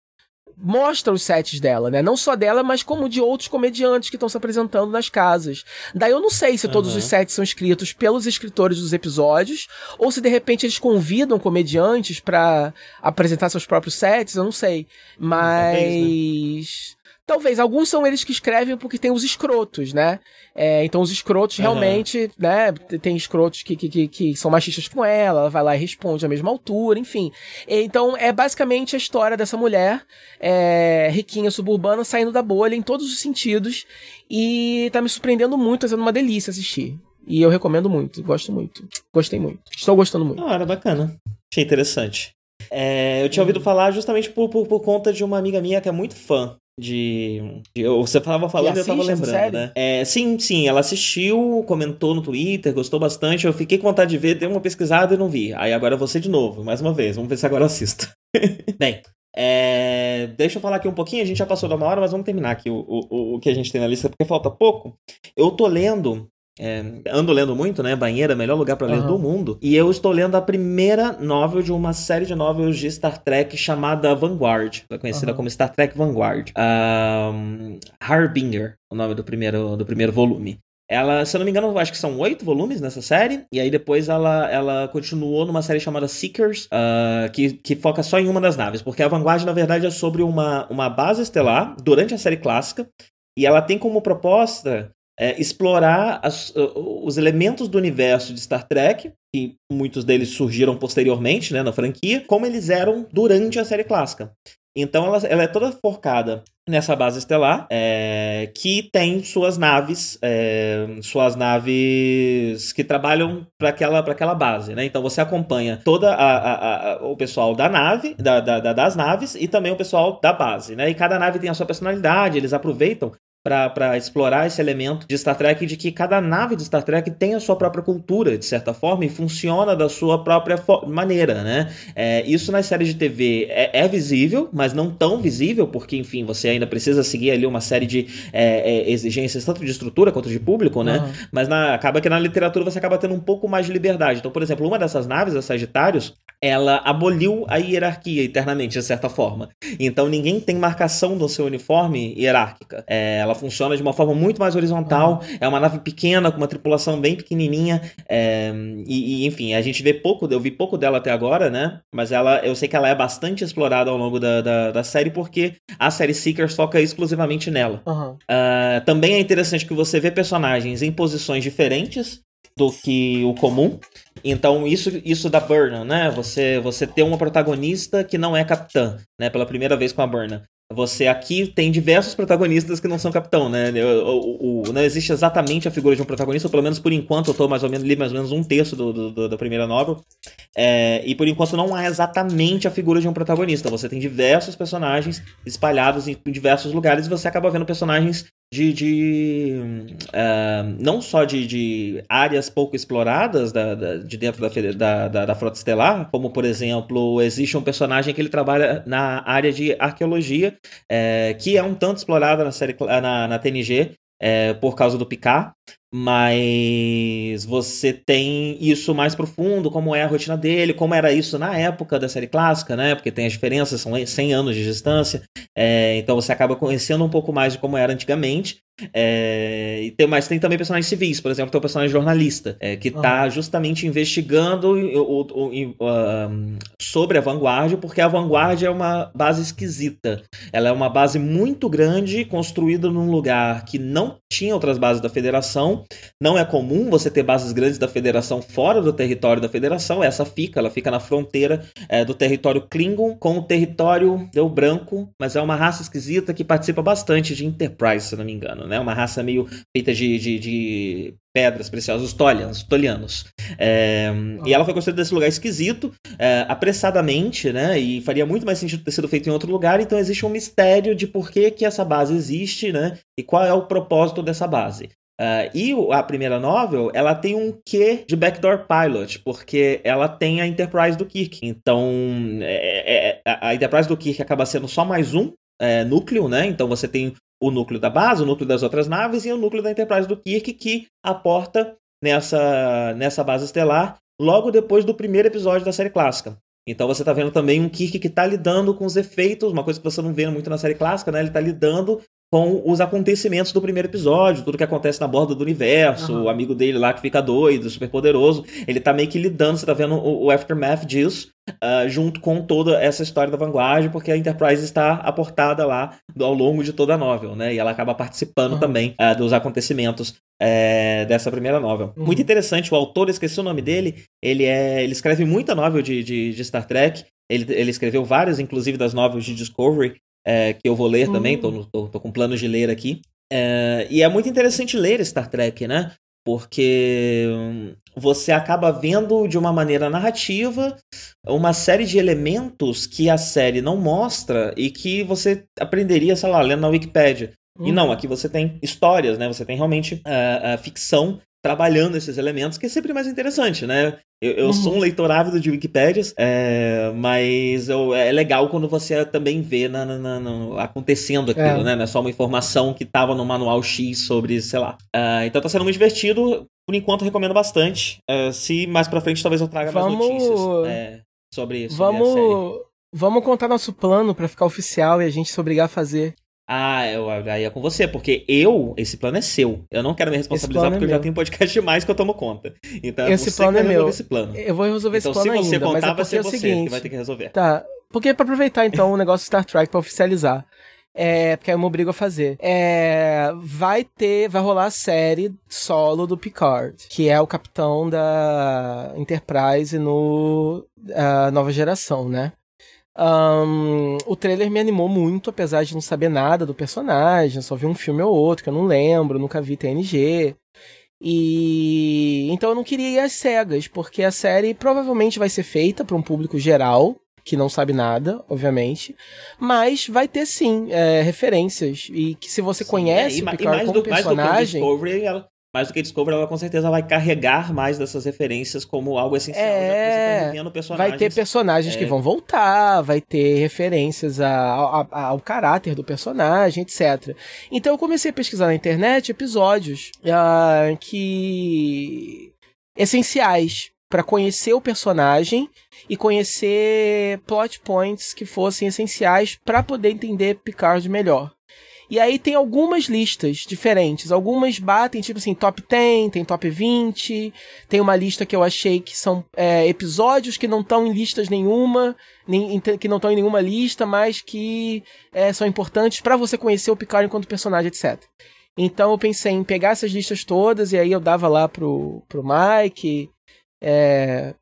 mostra os sets dela, né? Não só dela, mas como de outros comediantes que estão se apresentando nas casas. Daí eu não sei se todos uhum. os sets são escritos pelos escritores dos episódios ou se de repente eles convidam comediantes para apresentar seus próprios sets, eu não sei. Mas Talvez. Alguns são eles que escrevem porque tem os escrotos, né? É, então os escrotos uhum. realmente, né? Tem escrotos que, que, que, que, são machistas com ela, ela vai lá e responde à mesma altura, enfim. Então é basicamente a história dessa mulher é, riquinha, suburbana, saindo da bolha em todos os sentidos. E tá me surpreendendo muito, tá sendo uma delícia assistir. E eu recomendo muito, gosto muito. Gostei muito. Estou gostando muito. Ah, era bacana. Achei interessante. É, eu tinha ouvido falar justamente por, por, por, conta de uma amiga minha que é muito fã de. de você falava falando e eu tava lembrando, né? É, sim, sim, ela assistiu, comentou no Twitter, gostou bastante. Eu fiquei com vontade de ver, dei uma pesquisada e não vi. Aí agora você de novo, mais uma vez. Vamos ver se agora eu assisto. (laughs) Bem, é, deixa eu falar aqui um pouquinho, a gente já passou da uma hora, mas vamos terminar aqui o, o, o que a gente tem na lista, porque falta pouco. Eu tô lendo é, ando lendo muito, né? Banheira, melhor lugar para ler uhum. do mundo. E eu estou lendo a primeira novel de uma série de novels de Star Trek chamada Vanguard, conhecida uhum. como Star Trek Vanguard. Um, Harbinger, o nome do primeiro, do primeiro volume. Ela, se eu não me engano, acho que são oito volumes nessa série. E aí depois ela, ela continuou numa série chamada Seekers, uh, que, que foca só em uma das naves. Porque a Vanguard, na verdade, é sobre uma, uma base estelar durante a série clássica. E ela tem como proposta é, explorar as, os elementos do universo de Star Trek, que muitos deles surgiram posteriormente né, na franquia, como eles eram durante a série clássica. Então ela, ela é toda focada nessa base estelar, é, que tem suas naves, é, suas naves que trabalham para aquela, aquela base, né? Então você acompanha toda a, a, a, o pessoal da nave, da, da, das naves e também o pessoal da base, né? E cada nave tem a sua personalidade, eles aproveitam para explorar esse elemento de Star Trek de que cada nave de Star Trek tem a sua própria cultura, de certa forma, e funciona da sua própria maneira, né? É, isso nas séries de TV é, é, visível, mas não tão visível, porque, enfim, você ainda precisa seguir ali uma série de é, é exigências, tanto de estrutura quanto de público, né? Uhum. Mas na, acaba que na literatura você acaba tendo um pouco mais de liberdade. Então, por exemplo, uma dessas naves, a Sagitários, ela aboliu a hierarquia internamente, de certa forma. Então, ninguém tem marcação no seu uniforme hierárquica. É, ela ela funciona de uma forma muito mais horizontal. Uhum. É uma nave pequena, com uma tripulação bem pequenininha. É, e, e, enfim, a gente vê pouco, eu vi pouco dela até agora, né? Mas ela, eu sei que ela é bastante explorada ao longo da, da, da série, porque a série Seekers foca exclusivamente nela. Uhum. Uh, também é interessante que você vê personagens em posições diferentes do que o comum. Então, isso, isso da Burna, né? Você, você ter uma protagonista que não é capitã, né? Pela primeira vez com a Burna. Você aqui tem diversos protagonistas que não são capitão, né? O, o, o, não existe exatamente a figura de um protagonista, ou pelo menos por enquanto eu tô mais ou menos li mais ou menos um terço do, do, do da primeira novel. É, e por enquanto não há exatamente a figura de um protagonista. Você tem diversos personagens espalhados em, em diversos lugares e você acaba vendo personagens de, de uh, não só de, de, áreas pouco exploradas da, da, de dentro da, da, da, Frota Estelar, como por exemplo, existe um personagem que ele trabalha na área de arqueologia, é, que é um tanto explorada na série na, na TNG, é, por causa do Picard, mas você tem isso mais profundo, como é a rotina dele, como era isso na época da série clássica, né? Porque tem as diferenças, são 100 anos de distância, é, então você acaba conhecendo um pouco mais de como era antigamente. É, e tem, mas tem também personagens civis, por exemplo, tem o personagem jornalista, é, que está justamente investigando o, o, o, sobre a vanguarda, porque a vanguarda é uma base esquisita. Ela é uma base muito grande, construída num lugar que não tinha outras bases da federação. Não é comum você ter bases grandes da federação fora do território da federação. Essa fica, ela fica na fronteira é, do território Klingon com o território deu branco, mas é uma raça esquisita que participa bastante de Enterprise, se não me engano né? Uma raça meio feita de, de, de pedras preciosas, os Tolians, Tolianos. É, E ela foi construída nesse lugar esquisito, é, apressadamente, né? E faria muito mais sentido ter sido feito em outro lugar, então existe um mistério de por que, que essa base existe, né? E qual é o propósito dessa base. Uh, e a primeira novel, ela tem um quê de backdoor pilot, porque ela tem a Enterprise do Kirk. Então, é, é, a Enterprise do Kirk acaba sendo só mais um é, núcleo, né? Então você tem o núcleo da base, o núcleo das outras naves e o núcleo da Enterprise do Kirk que aporta nessa, nessa base estelar logo depois do primeiro episódio da série clássica. Então você está vendo também um Kirk que está lidando com os efeitos, uma coisa que você não vê muito na série clássica, né? Ele está lidando com os acontecimentos do primeiro episódio, tudo que acontece na borda do universo, Aham. o amigo dele lá que fica doido, super poderoso. Ele tá meio que lidando, você tá vendo o, o aftermath disso, ah, junto com toda essa história da Vanguard, porque a Enterprise está aportada lá ao longo de toda a novel, né? E ela acaba participando Aham. também ah, dos acontecimentos é, dessa primeira novel. Uhum. Muito interessante, o autor, esqueci o nome dele, ele é. Ele escreve muita novel de, de, de Star Trek. Ele, ele escreveu várias, inclusive, das novels de Discovery, é, que eu vou ler também, Hum. tô, no- tô, tô com planos de ler aqui. É, e é muito interessante ler Star Trek, né? Porque hum, você acaba vendo de uma maneira narrativa uma série de elementos que a série não mostra e que você aprenderia, sei lá, lendo na Wikipedia. E Uhum. não, aqui você tem histórias, né? Você tem realmente a, a ficção trabalhando esses elementos, que é sempre mais interessante, né? Eu, eu Uhum. sou um leitor ávido de Wikipédias, é, mas eu- é legal quando você também vê na, na- na- acontecendo aquilo, É. né? Não é só uma informação que tava no manual X sobre, sei lá. Ah, então tá sendo muito divertido. Por enquanto, recomendo bastante. Ah, se mais pra frente, talvez eu traga mais Vamos- notícias é, sobre, série. Vamos, vamos contar nosso plano pra ficar oficial e a gente se obrigar a fazer. Ah, eu, aí é com você, porque eu, esse plano é seu. Eu não quero me responsabilizar plano é porque eu já tenho podcast (laughs) demais que eu tomo conta. Então Esse é você plano que é resolver meu. esse plano. Eu vou resolver Então, esse se plano você ainda, contar, é vai porque ser é o você seguinte. que vai ter que resolver. Tá. Porque pra aproveitar então o negócio Star Trek pra oficializar. É, porque aí eu me obrigo a fazer. É, vai ter, vai rolar a série solo do Picard, que é o capitão da Enterprise no a nova geração, né? Ahn, o trailer me animou muito, apesar de não saber nada do personagem, só vi um filme ou outro que eu não lembro, nunca vi TNG. E então eu não queria ir às cegas, porque a série provavelmente vai ser feita para um público geral, que não sabe nada, obviamente, mas vai ter sim é, referências e que se você conhece É, e, o ma- e Picard mais, como do, mais do que o personagem, Discovery, ela, mais do que Discovery, ela com certeza vai carregar mais dessas referências como algo essencial. que É, tá vai ter personagens que é. vão voltar, vai ter referências a- a- ao caráter do personagem, etc. Então eu comecei a pesquisar na internet episódios ah, que essenciais para conhecer o personagem e conhecer plot points que fossem essenciais para poder entender Picard melhor. E aí tem algumas listas diferentes. Algumas batem, tipo assim, top 10, tem top 20. Tem uma lista que eu achei que são é, episódios que não estão em listas nenhuma, nem, em- que não estão em nenhuma lista, mas que é, são importantes para você conhecer o Picard enquanto personagem, etc. Então eu pensei em pegar essas listas todas e aí eu dava lá pro, pro Mike, é,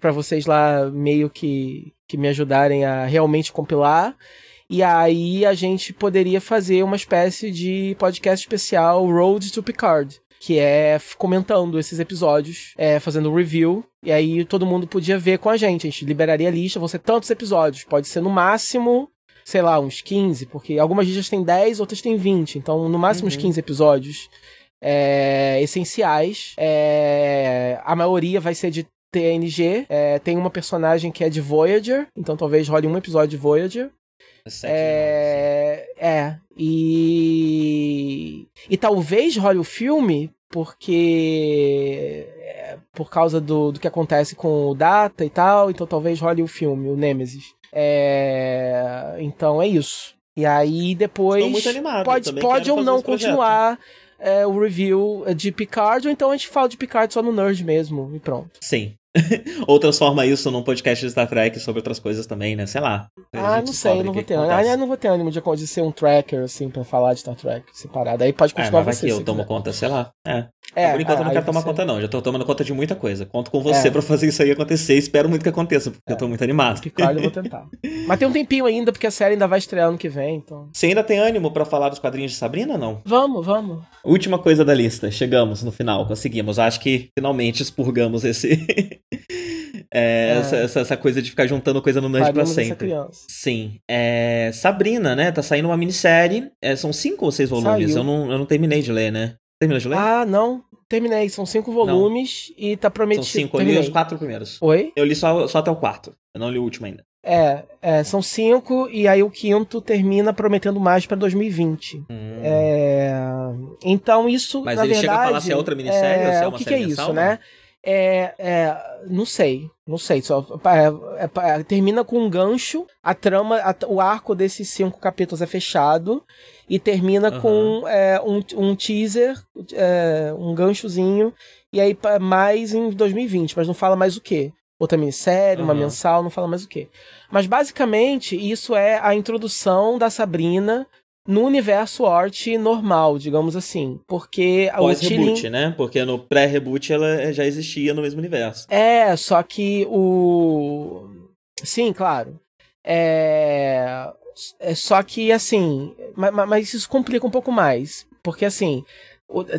para vocês lá meio que, que me ajudarem a realmente compilar. E aí a gente poderia fazer uma espécie de podcast especial Road to Picard. Que é comentando esses episódios, é, fazendo review. E aí todo mundo podia ver com a gente. A gente liberaria a lista, vão ser tantos episódios. Pode ser no máximo, sei lá, uns 15, porque algumas listas têm 10, outras têm 20. Então, no máximo uns Uhum. 15 episódios é, essenciais. É, a maioria vai ser de TNG. É, tem uma personagem que é de Voyager, então talvez role um episódio de Voyager. Sete, É, é. E. E talvez role o filme, porque. é, por causa do, do que acontece com o Data e tal, então talvez role o filme, o Nemesis. É, então é isso. E aí depois. Pode, pode ou não continuar é, o review de Picard, ou então a gente fala de Picard só no Nerd mesmo, e pronto. Sim. (laughs) Ou transforma isso num podcast de Star Trek sobre outras coisas também, né? Sei lá. Ah, não sei, eu não vou que ter que ânimo. Ah, eu não vou ter ânimo de, de ser um tracker, assim, pra falar de Star Trek separado. Aí pode É, continuar mas vai você. que eu tomo quiser. conta, sei lá. É. É, Por enquanto eu não quero tomar você- conta, não. Já tô tomando conta de muita coisa. Conto com você É. pra fazer isso aí acontecer. Espero muito que aconteça, porque eu tô muito animado. Picard eu vou tentar. (laughs) Mas tem um tempinho ainda, porque a série ainda vai estrear ano que vem, então. Você ainda tem ânimo pra falar dos quadrinhos de Sabrina, não? Vamos, vamos. Última coisa da lista. Chegamos no final, conseguimos. Acho que finalmente expurgamos esse. É, É. Essa, essa, essa coisa de ficar juntando coisa no Nerd pra sempre. Sim. É, Sabrina, né? Tá saindo uma minissérie. É, são cinco ou seis volumes? Saiu. Eu não, eu não terminei de ler, né? Terminou de ler? Ah, não. Terminei. São cinco volumes e tá são prometido. cinco. Eu li os quatro primeiros. Oi? Eu li só, só até o quarto. Eu não li o último ainda. É, é, são cinco e aí o quinto termina prometendo mais pra 2020. Hum. É, então isso, Mas na ele verdade... chega a falar se é outra minissérie é, ou se é o uma que, que série é isso, mensal, né? É, é, não sei, não sei. Só, é, é, é, termina com um gancho. A trama, a, o arco desses cinco capítulos é fechado e termina uhum. com é, um, um teaser, um ganchozinho. E aí mais em 2020, mas não fala mais o que. Outra minissérie, uhum. uma mensal, não fala mais o que. Mas basicamente isso é a introdução da Sabrina no universo Art normal, digamos assim. Porque Pós-reboot, Tilling... né? Porque no pré-reboot ela já existia no mesmo universo. É, só que o. Sim, claro. É. é só que, assim. Mas, mas isso complica um pouco mais. Porque, assim,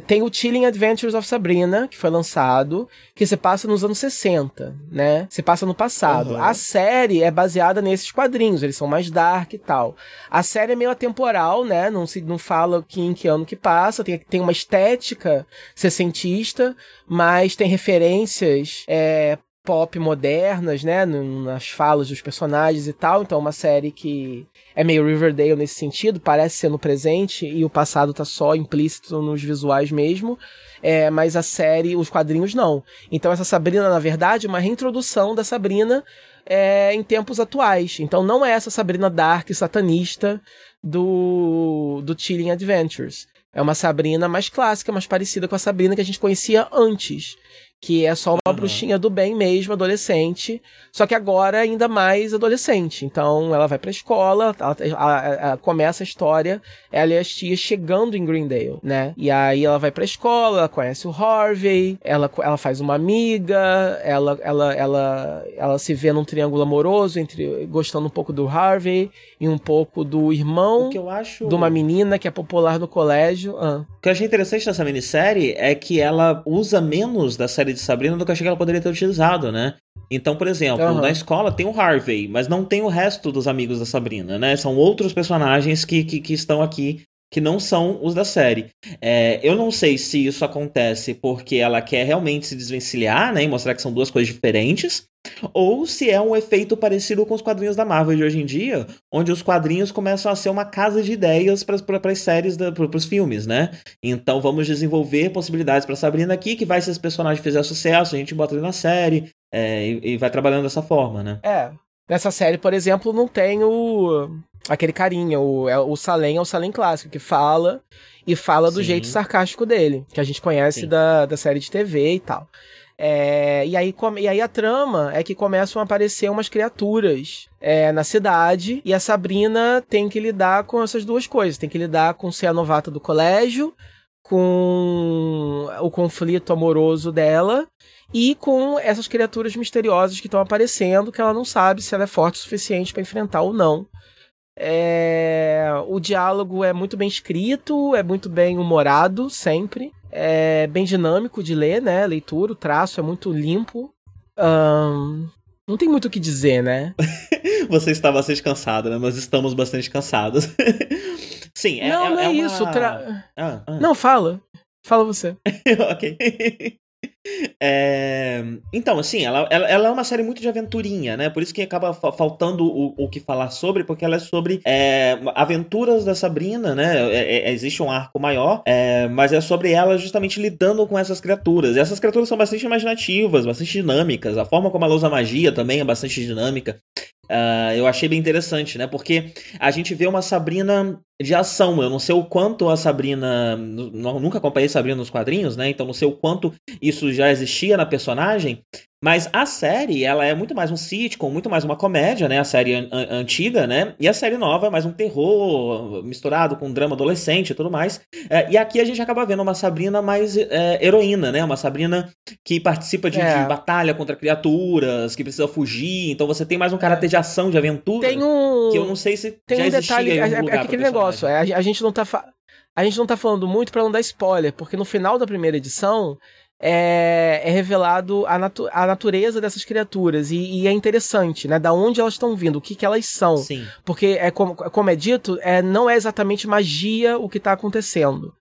tem o Chilling Adventures of Sabrina, que foi lançado, que se passa nos anos 60, né? Se passa no passado. Uhum. A série é baseada nesses quadrinhos, eles são mais dark e tal. A série é meio atemporal, né? Não se não fala que em que ano que passa, tem, tem uma estética sessentista, mas tem referências é, pop modernas, né, nas falas dos personagens e tal. Então, é uma série que é meio Riverdale nesse sentido, parece ser no presente e o passado tá só implícito nos visuais mesmo. É, mas a série, os quadrinhos não. Então, essa Sabrina, na verdade, é uma reintrodução da Sabrina é, em tempos atuais. Então, não é essa Sabrina dark satanista do, do Chilling Adventures. É uma Sabrina mais clássica, mais parecida com a Sabrina que a gente conhecia antes que é só uma uhum. bruxinha do bem mesmo, adolescente, só que agora ainda mais adolescente. Então ela vai pra escola, ela, ela, ela, começa a história, ela e as tias chegando em Greendale, né? E aí ela vai pra escola, ela conhece o Harvey, ela, ela faz uma amiga, ela, ela, ela, ela se vê num triângulo amoroso, entre gostando um pouco do Harvey e um pouco do irmão acho... de uma menina que é popular no colégio. Ah. O que eu achei interessante nessa minissérie é que ela usa menos da série série de Sabrina do que eu achei que ela poderia ter utilizado, né? Então, por exemplo, uhum. na escola tem o Harvey, mas não tem o resto dos amigos da Sabrina, né? São outros personagens que, que, que estão aqui que não são os da série. É, eu não sei se isso acontece porque ela quer realmente se desvencilhar, né, e mostrar que são duas coisas diferentes, ou se é um efeito parecido com os quadrinhos da Marvel de hoje em dia, onde os quadrinhos começam a ser uma casa de ideias para as séries, para os filmes, né? Então vamos desenvolver possibilidades para Sabrina aqui, que vai se esse personagem fizer sucesso, a gente bota ele na série é, e, e vai trabalhando dessa forma, né? É. Nessa série, por exemplo, não tem o aquele carinha, o, é, o Salem é o Salem clássico, que fala e fala do Sim. jeito sarcástico dele, que a gente conhece da, da série de TV e tal. É, e, aí, e aí a trama é que começam a aparecer umas criaturas é, na cidade e a Sabrina tem que lidar com essas duas coisas. Tem que lidar com ser a novata do colégio, com o conflito amoroso dela e com essas criaturas misteriosas que estão aparecendo que ela não sabe se ela é forte o suficiente para enfrentar ou não. É... O diálogo é muito bem escrito, é muito bem humorado, sempre. É bem dinâmico de ler, né? Leitura, o traço é muito limpo. Um... Não tem muito o que dizer, né? (laughs) Você está bastante cansado, né? Nós estamos bastante cansados. (laughs) Sim, é Não, é, não é, é uma... isso. Tra... Ah, ah. Não, fala. Fala você. (laughs) ok. É... Então, assim, ela, ela, ela, é uma série muito de aventurinha, né? Por isso que acaba faltando o, o que falar sobre, porque ela é sobre é, aventuras da Sabrina, né? É, é, existe um arco maior, é, mas é sobre ela justamente lidando com essas criaturas. E essas criaturas são bastante imaginativas, bastante dinâmicas. A forma como ela usa magia também é bastante dinâmica. Uh, eu achei bem interessante, né? Porque a gente vê uma Sabrina de ação. Eu não sei o quanto a Sabrina. Nunca acompanhei Sabrina nos quadrinhos, né? Então não sei o quanto isso já existia na personagem. Mas a série, ela é muito mais um sitcom, muito mais uma comédia, né? A série an antiga, né? E a série nova é mais um terror misturado com drama adolescente e tudo mais. É, e aqui a gente acaba vendo uma Sabrina mais é, heroína, né? Uma Sabrina que participa de, é. de, batalha contra criaturas, que precisa fugir. Então você tem mais um caráter de ação, de aventura. Tem um. Que eu não sei se tem já um detalhe. É, é, aquele negócio, é, a, a gente não tá. A gente não tá falando muito para não dar spoiler, porque no final da primeira edição é, é revelado a, natu a natureza dessas criaturas e, e, é interessante, né? Da onde elas estão vindo, o que, que elas são. Sim. Porque, é como, como é dito, é, não é exatamente magia o que está acontecendo.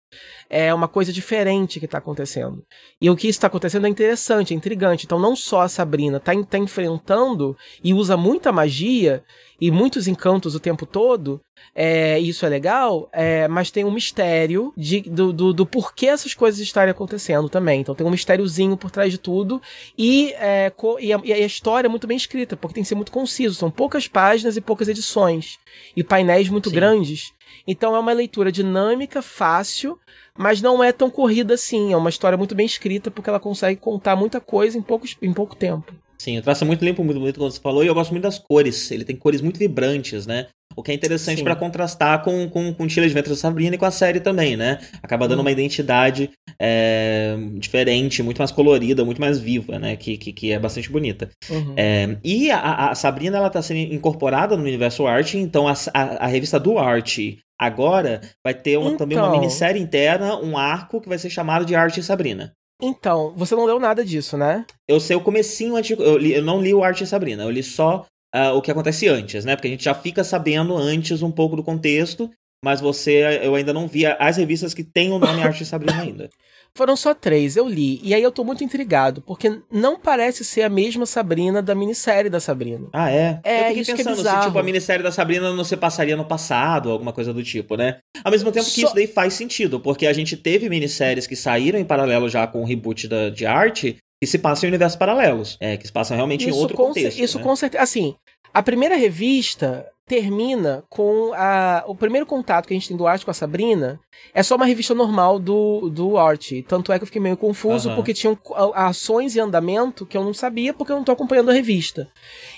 É uma coisa diferente que tá acontecendo. E o que está acontecendo é interessante, é intrigante. Então, não só a Sabrina tá, tá enfrentando e usa muita magia e muitos encantos o tempo todo, é, isso é legal, é, mas tem um mistério de, do, do, do, porquê essas coisas estarem acontecendo também. Então tem um mistériozinho por trás de tudo e, é, e, a, e, a, história é muito bem escrita, porque tem que ser muito conciso. São poucas páginas e poucas edições e painéis muito Sim. grandes. Então é uma leitura dinâmica, fácil, mas não é tão corrida assim. É uma história muito bem escrita porque ela consegue contar muita coisa em, poucos, em pouco tempo. Sim, o traço é muito limpo, muito bonito, como você falou, e eu gosto muito das cores. Ele tem cores muito vibrantes, né? O que é interessante para contrastar com, com, com o Tira de Ventre da Sabrina e com a série também, né? Acaba dando uhum. uma identidade é, diferente, muito mais colorida, muito mais viva, né? Que, que, que é bastante bonita. Uhum. É, e a, a, Sabrina, ela tá sendo incorporada no universo Art, então a, a, a revista do Art agora vai ter uma, então... também uma então. minissérie interna, um arco que vai ser chamado de Arte Sabrina. Então, você não leu nada disso, né? Eu sei o comecinho antes. Eu, li, eu não li o Arte Sabrina, eu li só uh, o que acontece antes, né? Porque a gente já fica sabendo antes um pouco do contexto, mas você, eu ainda não vi as revistas que têm o nome Arte Sabrina ainda. (laughs) Foram só três, eu li. E aí eu tô muito intrigado, porque não parece ser a mesma Sabrina da minissérie da Sabrina. Ah, é? É, eu isso pensando que é se tipo, a minissérie da Sabrina não se passaria no passado, alguma coisa do tipo, né? Ao mesmo tempo que isso daí faz sentido, porque a gente teve minisséries que saíram em paralelo já com o reboot da, de arte, que se passam em universos paralelos. É, que se passam realmente isso em outro contexto. Isso né? com certeza. Assim, a primeira revista termina com a, o primeiro contato que a gente tem do Art com a Sabrina é só uma revista normal do, do Art. Tanto é que eu fiquei meio confuso uhum. porque tinham ações e andamento que eu não sabia porque eu não tô acompanhando a revista.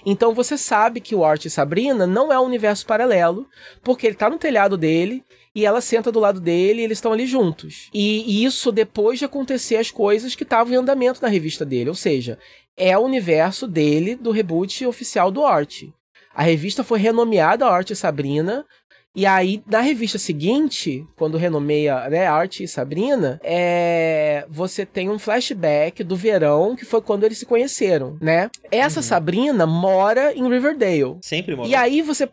Então você sabe que o Art e Sabrina não é um universo paralelo, porque ele tá no telhado dele e ela senta do lado dele e eles estão ali juntos. E, e isso depois de acontecer as coisas que estavam em andamento na revista dele. Ou seja, é o universo dele do reboot oficial do Art. A revista foi renomeada Arte Sabrina. E aí, na revista seguinte, quando renomeia né, Arte e Sabrina, é... você tem um flashback do verão, que foi quando eles se conheceram, né? Essa uhum. Sabrina mora em Riverdale. Sempre mora. E aí você.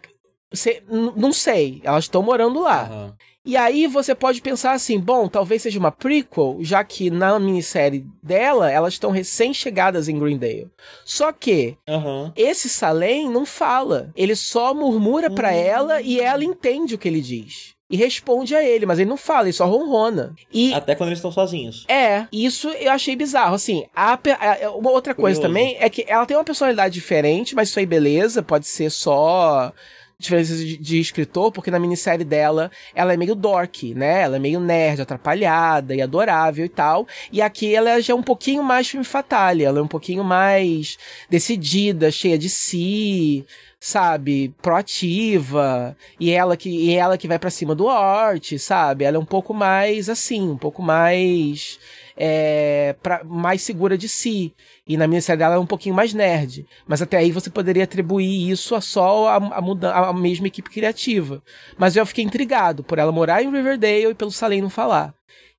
você não sei, elas estão morando lá. Uhum. E aí você pode pensar assim, bom, talvez seja uma prequel, já que na minissérie dela elas estão recém-chegadas em Greendale. Só que uhum. esse Salem não fala, ele só murmura uhum. para ela e ela entende o que ele diz e responde a ele, mas ele não fala, ele só ronrona. E Até quando eles estão sozinhos. É, isso eu achei bizarro. Assim, a, a, uma outra coisa Curioso. também é que ela tem uma personalidade diferente, mas isso aí beleza, pode ser só diferenças de, de, escritor, porque na minissérie dela ela é meio dork, né? Ela é meio nerd, atrapalhada e adorável e tal. E aqui ela já é um pouquinho mais filme fatale, ela é um pouquinho mais decidida, cheia de si, sabe, proativa, e ela que e ela que vai para cima do Art, sabe? Ela é um pouco mais assim, um pouco mais é, pra, mais segura de si. E na minha série dela é um pouquinho mais nerd. Mas até aí você poderia atribuir isso a só a, a, muda, a mesma equipe criativa. Mas eu fiquei intrigado por ela morar em Riverdale e pelo Salem não falar.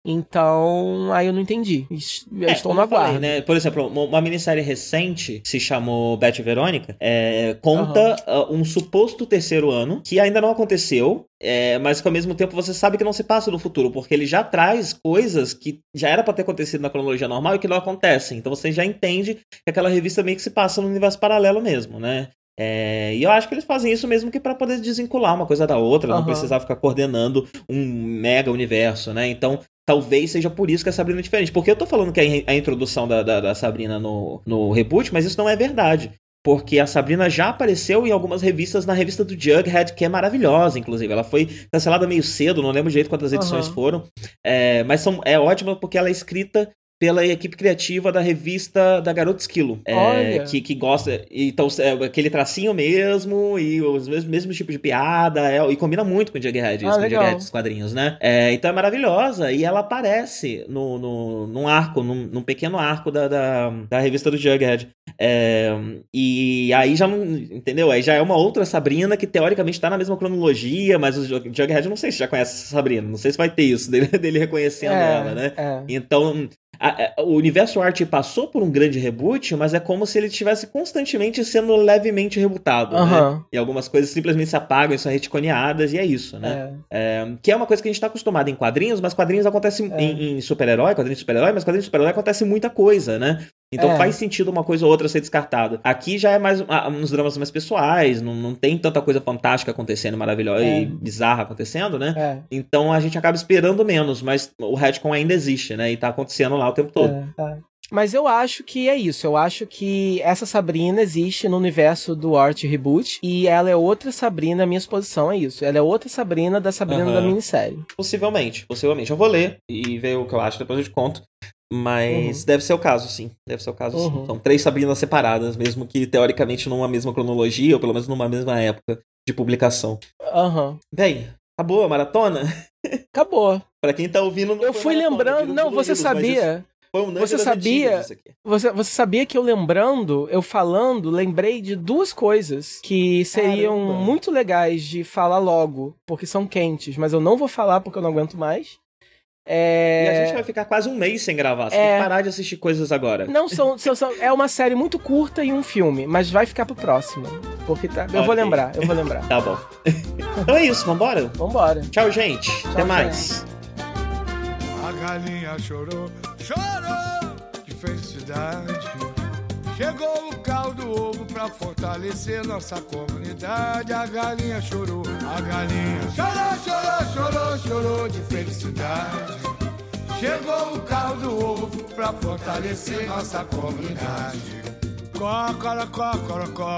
Então, aí eu não entendi. Eu é, estou no aguardo. Falei, né? Por exemplo, uma minissérie recente se chamou Beth Verônica, é, conta uhum. uh, um suposto terceiro ano que ainda não aconteceu, é, mas que ao mesmo tempo você sabe que não se passa no futuro, porque ele já traz coisas que já era para ter acontecido na cronologia normal e que não acontecem. Então você já entende que aquela revista meio que se passa no universo paralelo mesmo, né? É, e eu acho que eles fazem isso mesmo que para poder desvincular uma coisa da outra, uhum. não precisar ficar coordenando um mega universo, né? Então, talvez seja por isso que a Sabrina é diferente. Porque eu tô falando que é a introdução da, da, da Sabrina no, no reboot, mas isso não é verdade. Porque a Sabrina já apareceu em algumas revistas, na revista do Jughead, que é maravilhosa, inclusive. Ela foi cancelada meio cedo, não lembro direito quantas edições uhum. foram. É, mas são, é ótima porque ela é escrita pela equipe criativa da revista da Garota Esquilo. É, que, que gosta. Então, é, aquele tracinho mesmo, e os mesmos, mesmos tipos de piada, é, e combina muito com o Jughead, ah, com o Jughead, os quadrinhos, né? É, então é maravilhosa, e ela aparece no, no, num arco, num, num pequeno arco da, da, da revista do Jughead. É, e aí já não. Entendeu? Aí já é uma outra Sabrina que teoricamente tá na mesma cronologia, mas o Jughead não sei se já conhece essa Sabrina, não sei se vai ter isso (laughs) dele, dele reconhecendo é, ela, né? É. Então a, a, o universo arte passou por um grande reboot, mas é como se ele estivesse constantemente sendo levemente rebootado, né? E algumas coisas simplesmente se apagam e são retconeadas, e é isso, né? É. É, que é uma coisa que a gente tá acostumado em quadrinhos, mas quadrinhos acontecem é. em, em super-herói, quadrinhos de super-herói, mas quadrinhos de super-herói acontece muita coisa, né? Então é. faz sentido uma coisa ou outra ser descartada. Aqui já é mais ah, uns dramas mais pessoais, não, não tem tanta coisa fantástica acontecendo, maravilhosa é. e bizarra acontecendo, né? É. Então a gente acaba esperando menos, mas o retcon ainda existe, né? E tá acontecendo lá o tempo todo. É, tá. Mas eu acho que é isso. Eu acho que essa Sabrina existe no universo do Art Reboot. E ela é outra Sabrina, a minha exposição é isso. Ela é outra Sabrina da Sabrina uhum. da minissérie. Possivelmente, possivelmente. Eu vou ler e ver o que eu acho, depois eu te conto. Mas uhum. deve ser o caso, sim. Deve ser o caso, uhum. sim. São três Sabrinas separadas, mesmo que teoricamente numa mesma cronologia, ou pelo menos numa mesma época de publicação. Aham. Uhum. Bem, acabou a maratona? (laughs) Acabou. pra quem tá ouvindo, não Eu fui maratona, lembrando, não, você sabia. Foi um você sabia, você, você sabia que eu lembrando, eu falando, lembrei de duas coisas que seriam Caramba. muito legais de falar logo, porque são quentes, mas eu não vou falar porque eu não aguento mais. É... E a gente vai ficar quase um mês sem gravar. Você é... tem que parar de assistir coisas agora. Não, são, são, são, é uma série muito curta e um filme, mas vai ficar pro próximo. Porque tá, eu okay. vou lembrar, eu vou lembrar. (laughs) tá bom. (laughs) então é isso, vambora? Vambora. Tchau, gente. Tchau, Até mais. A galinha chorou, chorou de felicidade. Chegou o caldo ovo pra fortalecer nossa comunidade. A galinha chorou, a galinha chorou, chorou, chorou, chorou de felicidade. Chegou o caldo ovo pra fortalecer nossa comunidade. Cocorocó, corocó,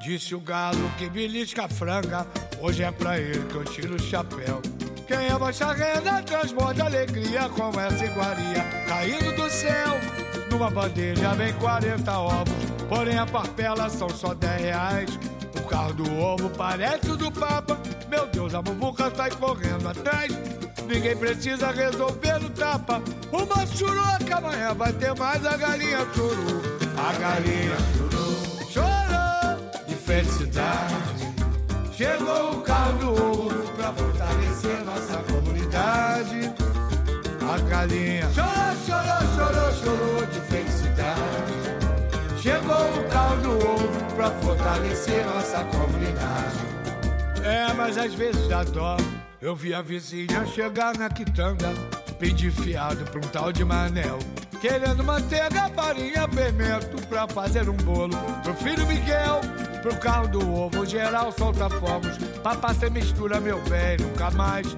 disse o galo que belisca a franga. Hoje é pra ele que eu tiro o chapéu. Quem é baixa renda transborda alegria com essa iguaria caindo do céu. Numa bandeja vem 40 ovos, porém a parpela são só 10 reais. O carro do ovo parece o do Papa. Meu Deus, a muvuca sai correndo atrás. Ninguém precisa resolver no tapa. Uma churuca, amanhã vai ter mais a galinha churu. A galinha churu, chorou de felicidade. Chegou o carro do ovo pra fortalecer nossa comunidade. A galinha chorou, chorou, chorou, chorou de felicidade. Chegou o caldo ovo pra fortalecer nossa comunidade. É, mas às vezes dá dó. Eu vi a vizinha chegar na quitanda, pedir fiado pra um tal de Manel. Querendo manteiga, farinha, pimento pra fazer um bolo pro filho Miguel. Pro carro do ovo, geral solta fogos. Papá, cê mistura, meu bem, nunca mais.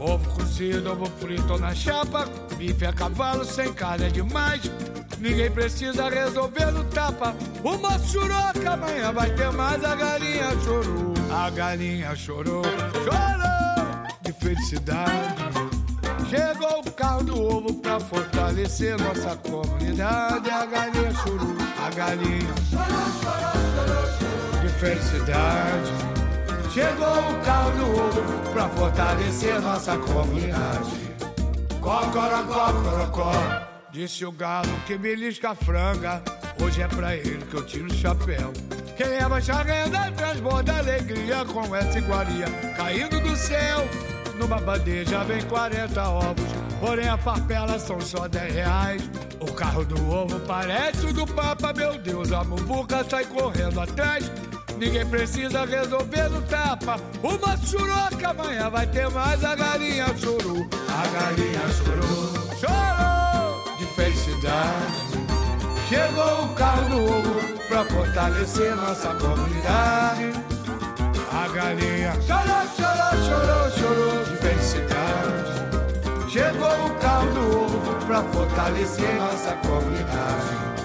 Ovo cozido, ovo frito na chapa. Bife a cavalo sem carne é demais. Ninguém precisa resolver no tapa. Uma churoca, amanhã vai ter mais. A galinha chorou. A galinha chorou, chorou de felicidade. Chegou o carro do ovo pra fortalecer nossa comunidade. A galinha chorou, a galinha chorou, chorou, chorou, chorou de felicidade. Chegou o carro do ovo pra fortalecer nossa comunidade. Cocorocó, corocó, disse o galo que belisca a franga. Hoje é pra ele que eu tiro o chapéu. Quem é baixa renda transborda alegria com essa iguaria caindo do céu. Numa bandeja vem 40 ovos, porém a farpela são só 10 reais. O carro do ovo parece o do Papa, meu Deus, a muvuca sai correndo atrás. Ninguém precisa resolver no tapa. Uma churoca, amanhã vai ter mais. A galinha chorou, a galinha chorou, chorou de felicidade. Chegou o carro do ovo pra fortalecer nossa comunidade. A galinha chorou, chorou, chorou, chorou de felicidade. Chegou o carro do ovo pra fortalecer nossa comunidade.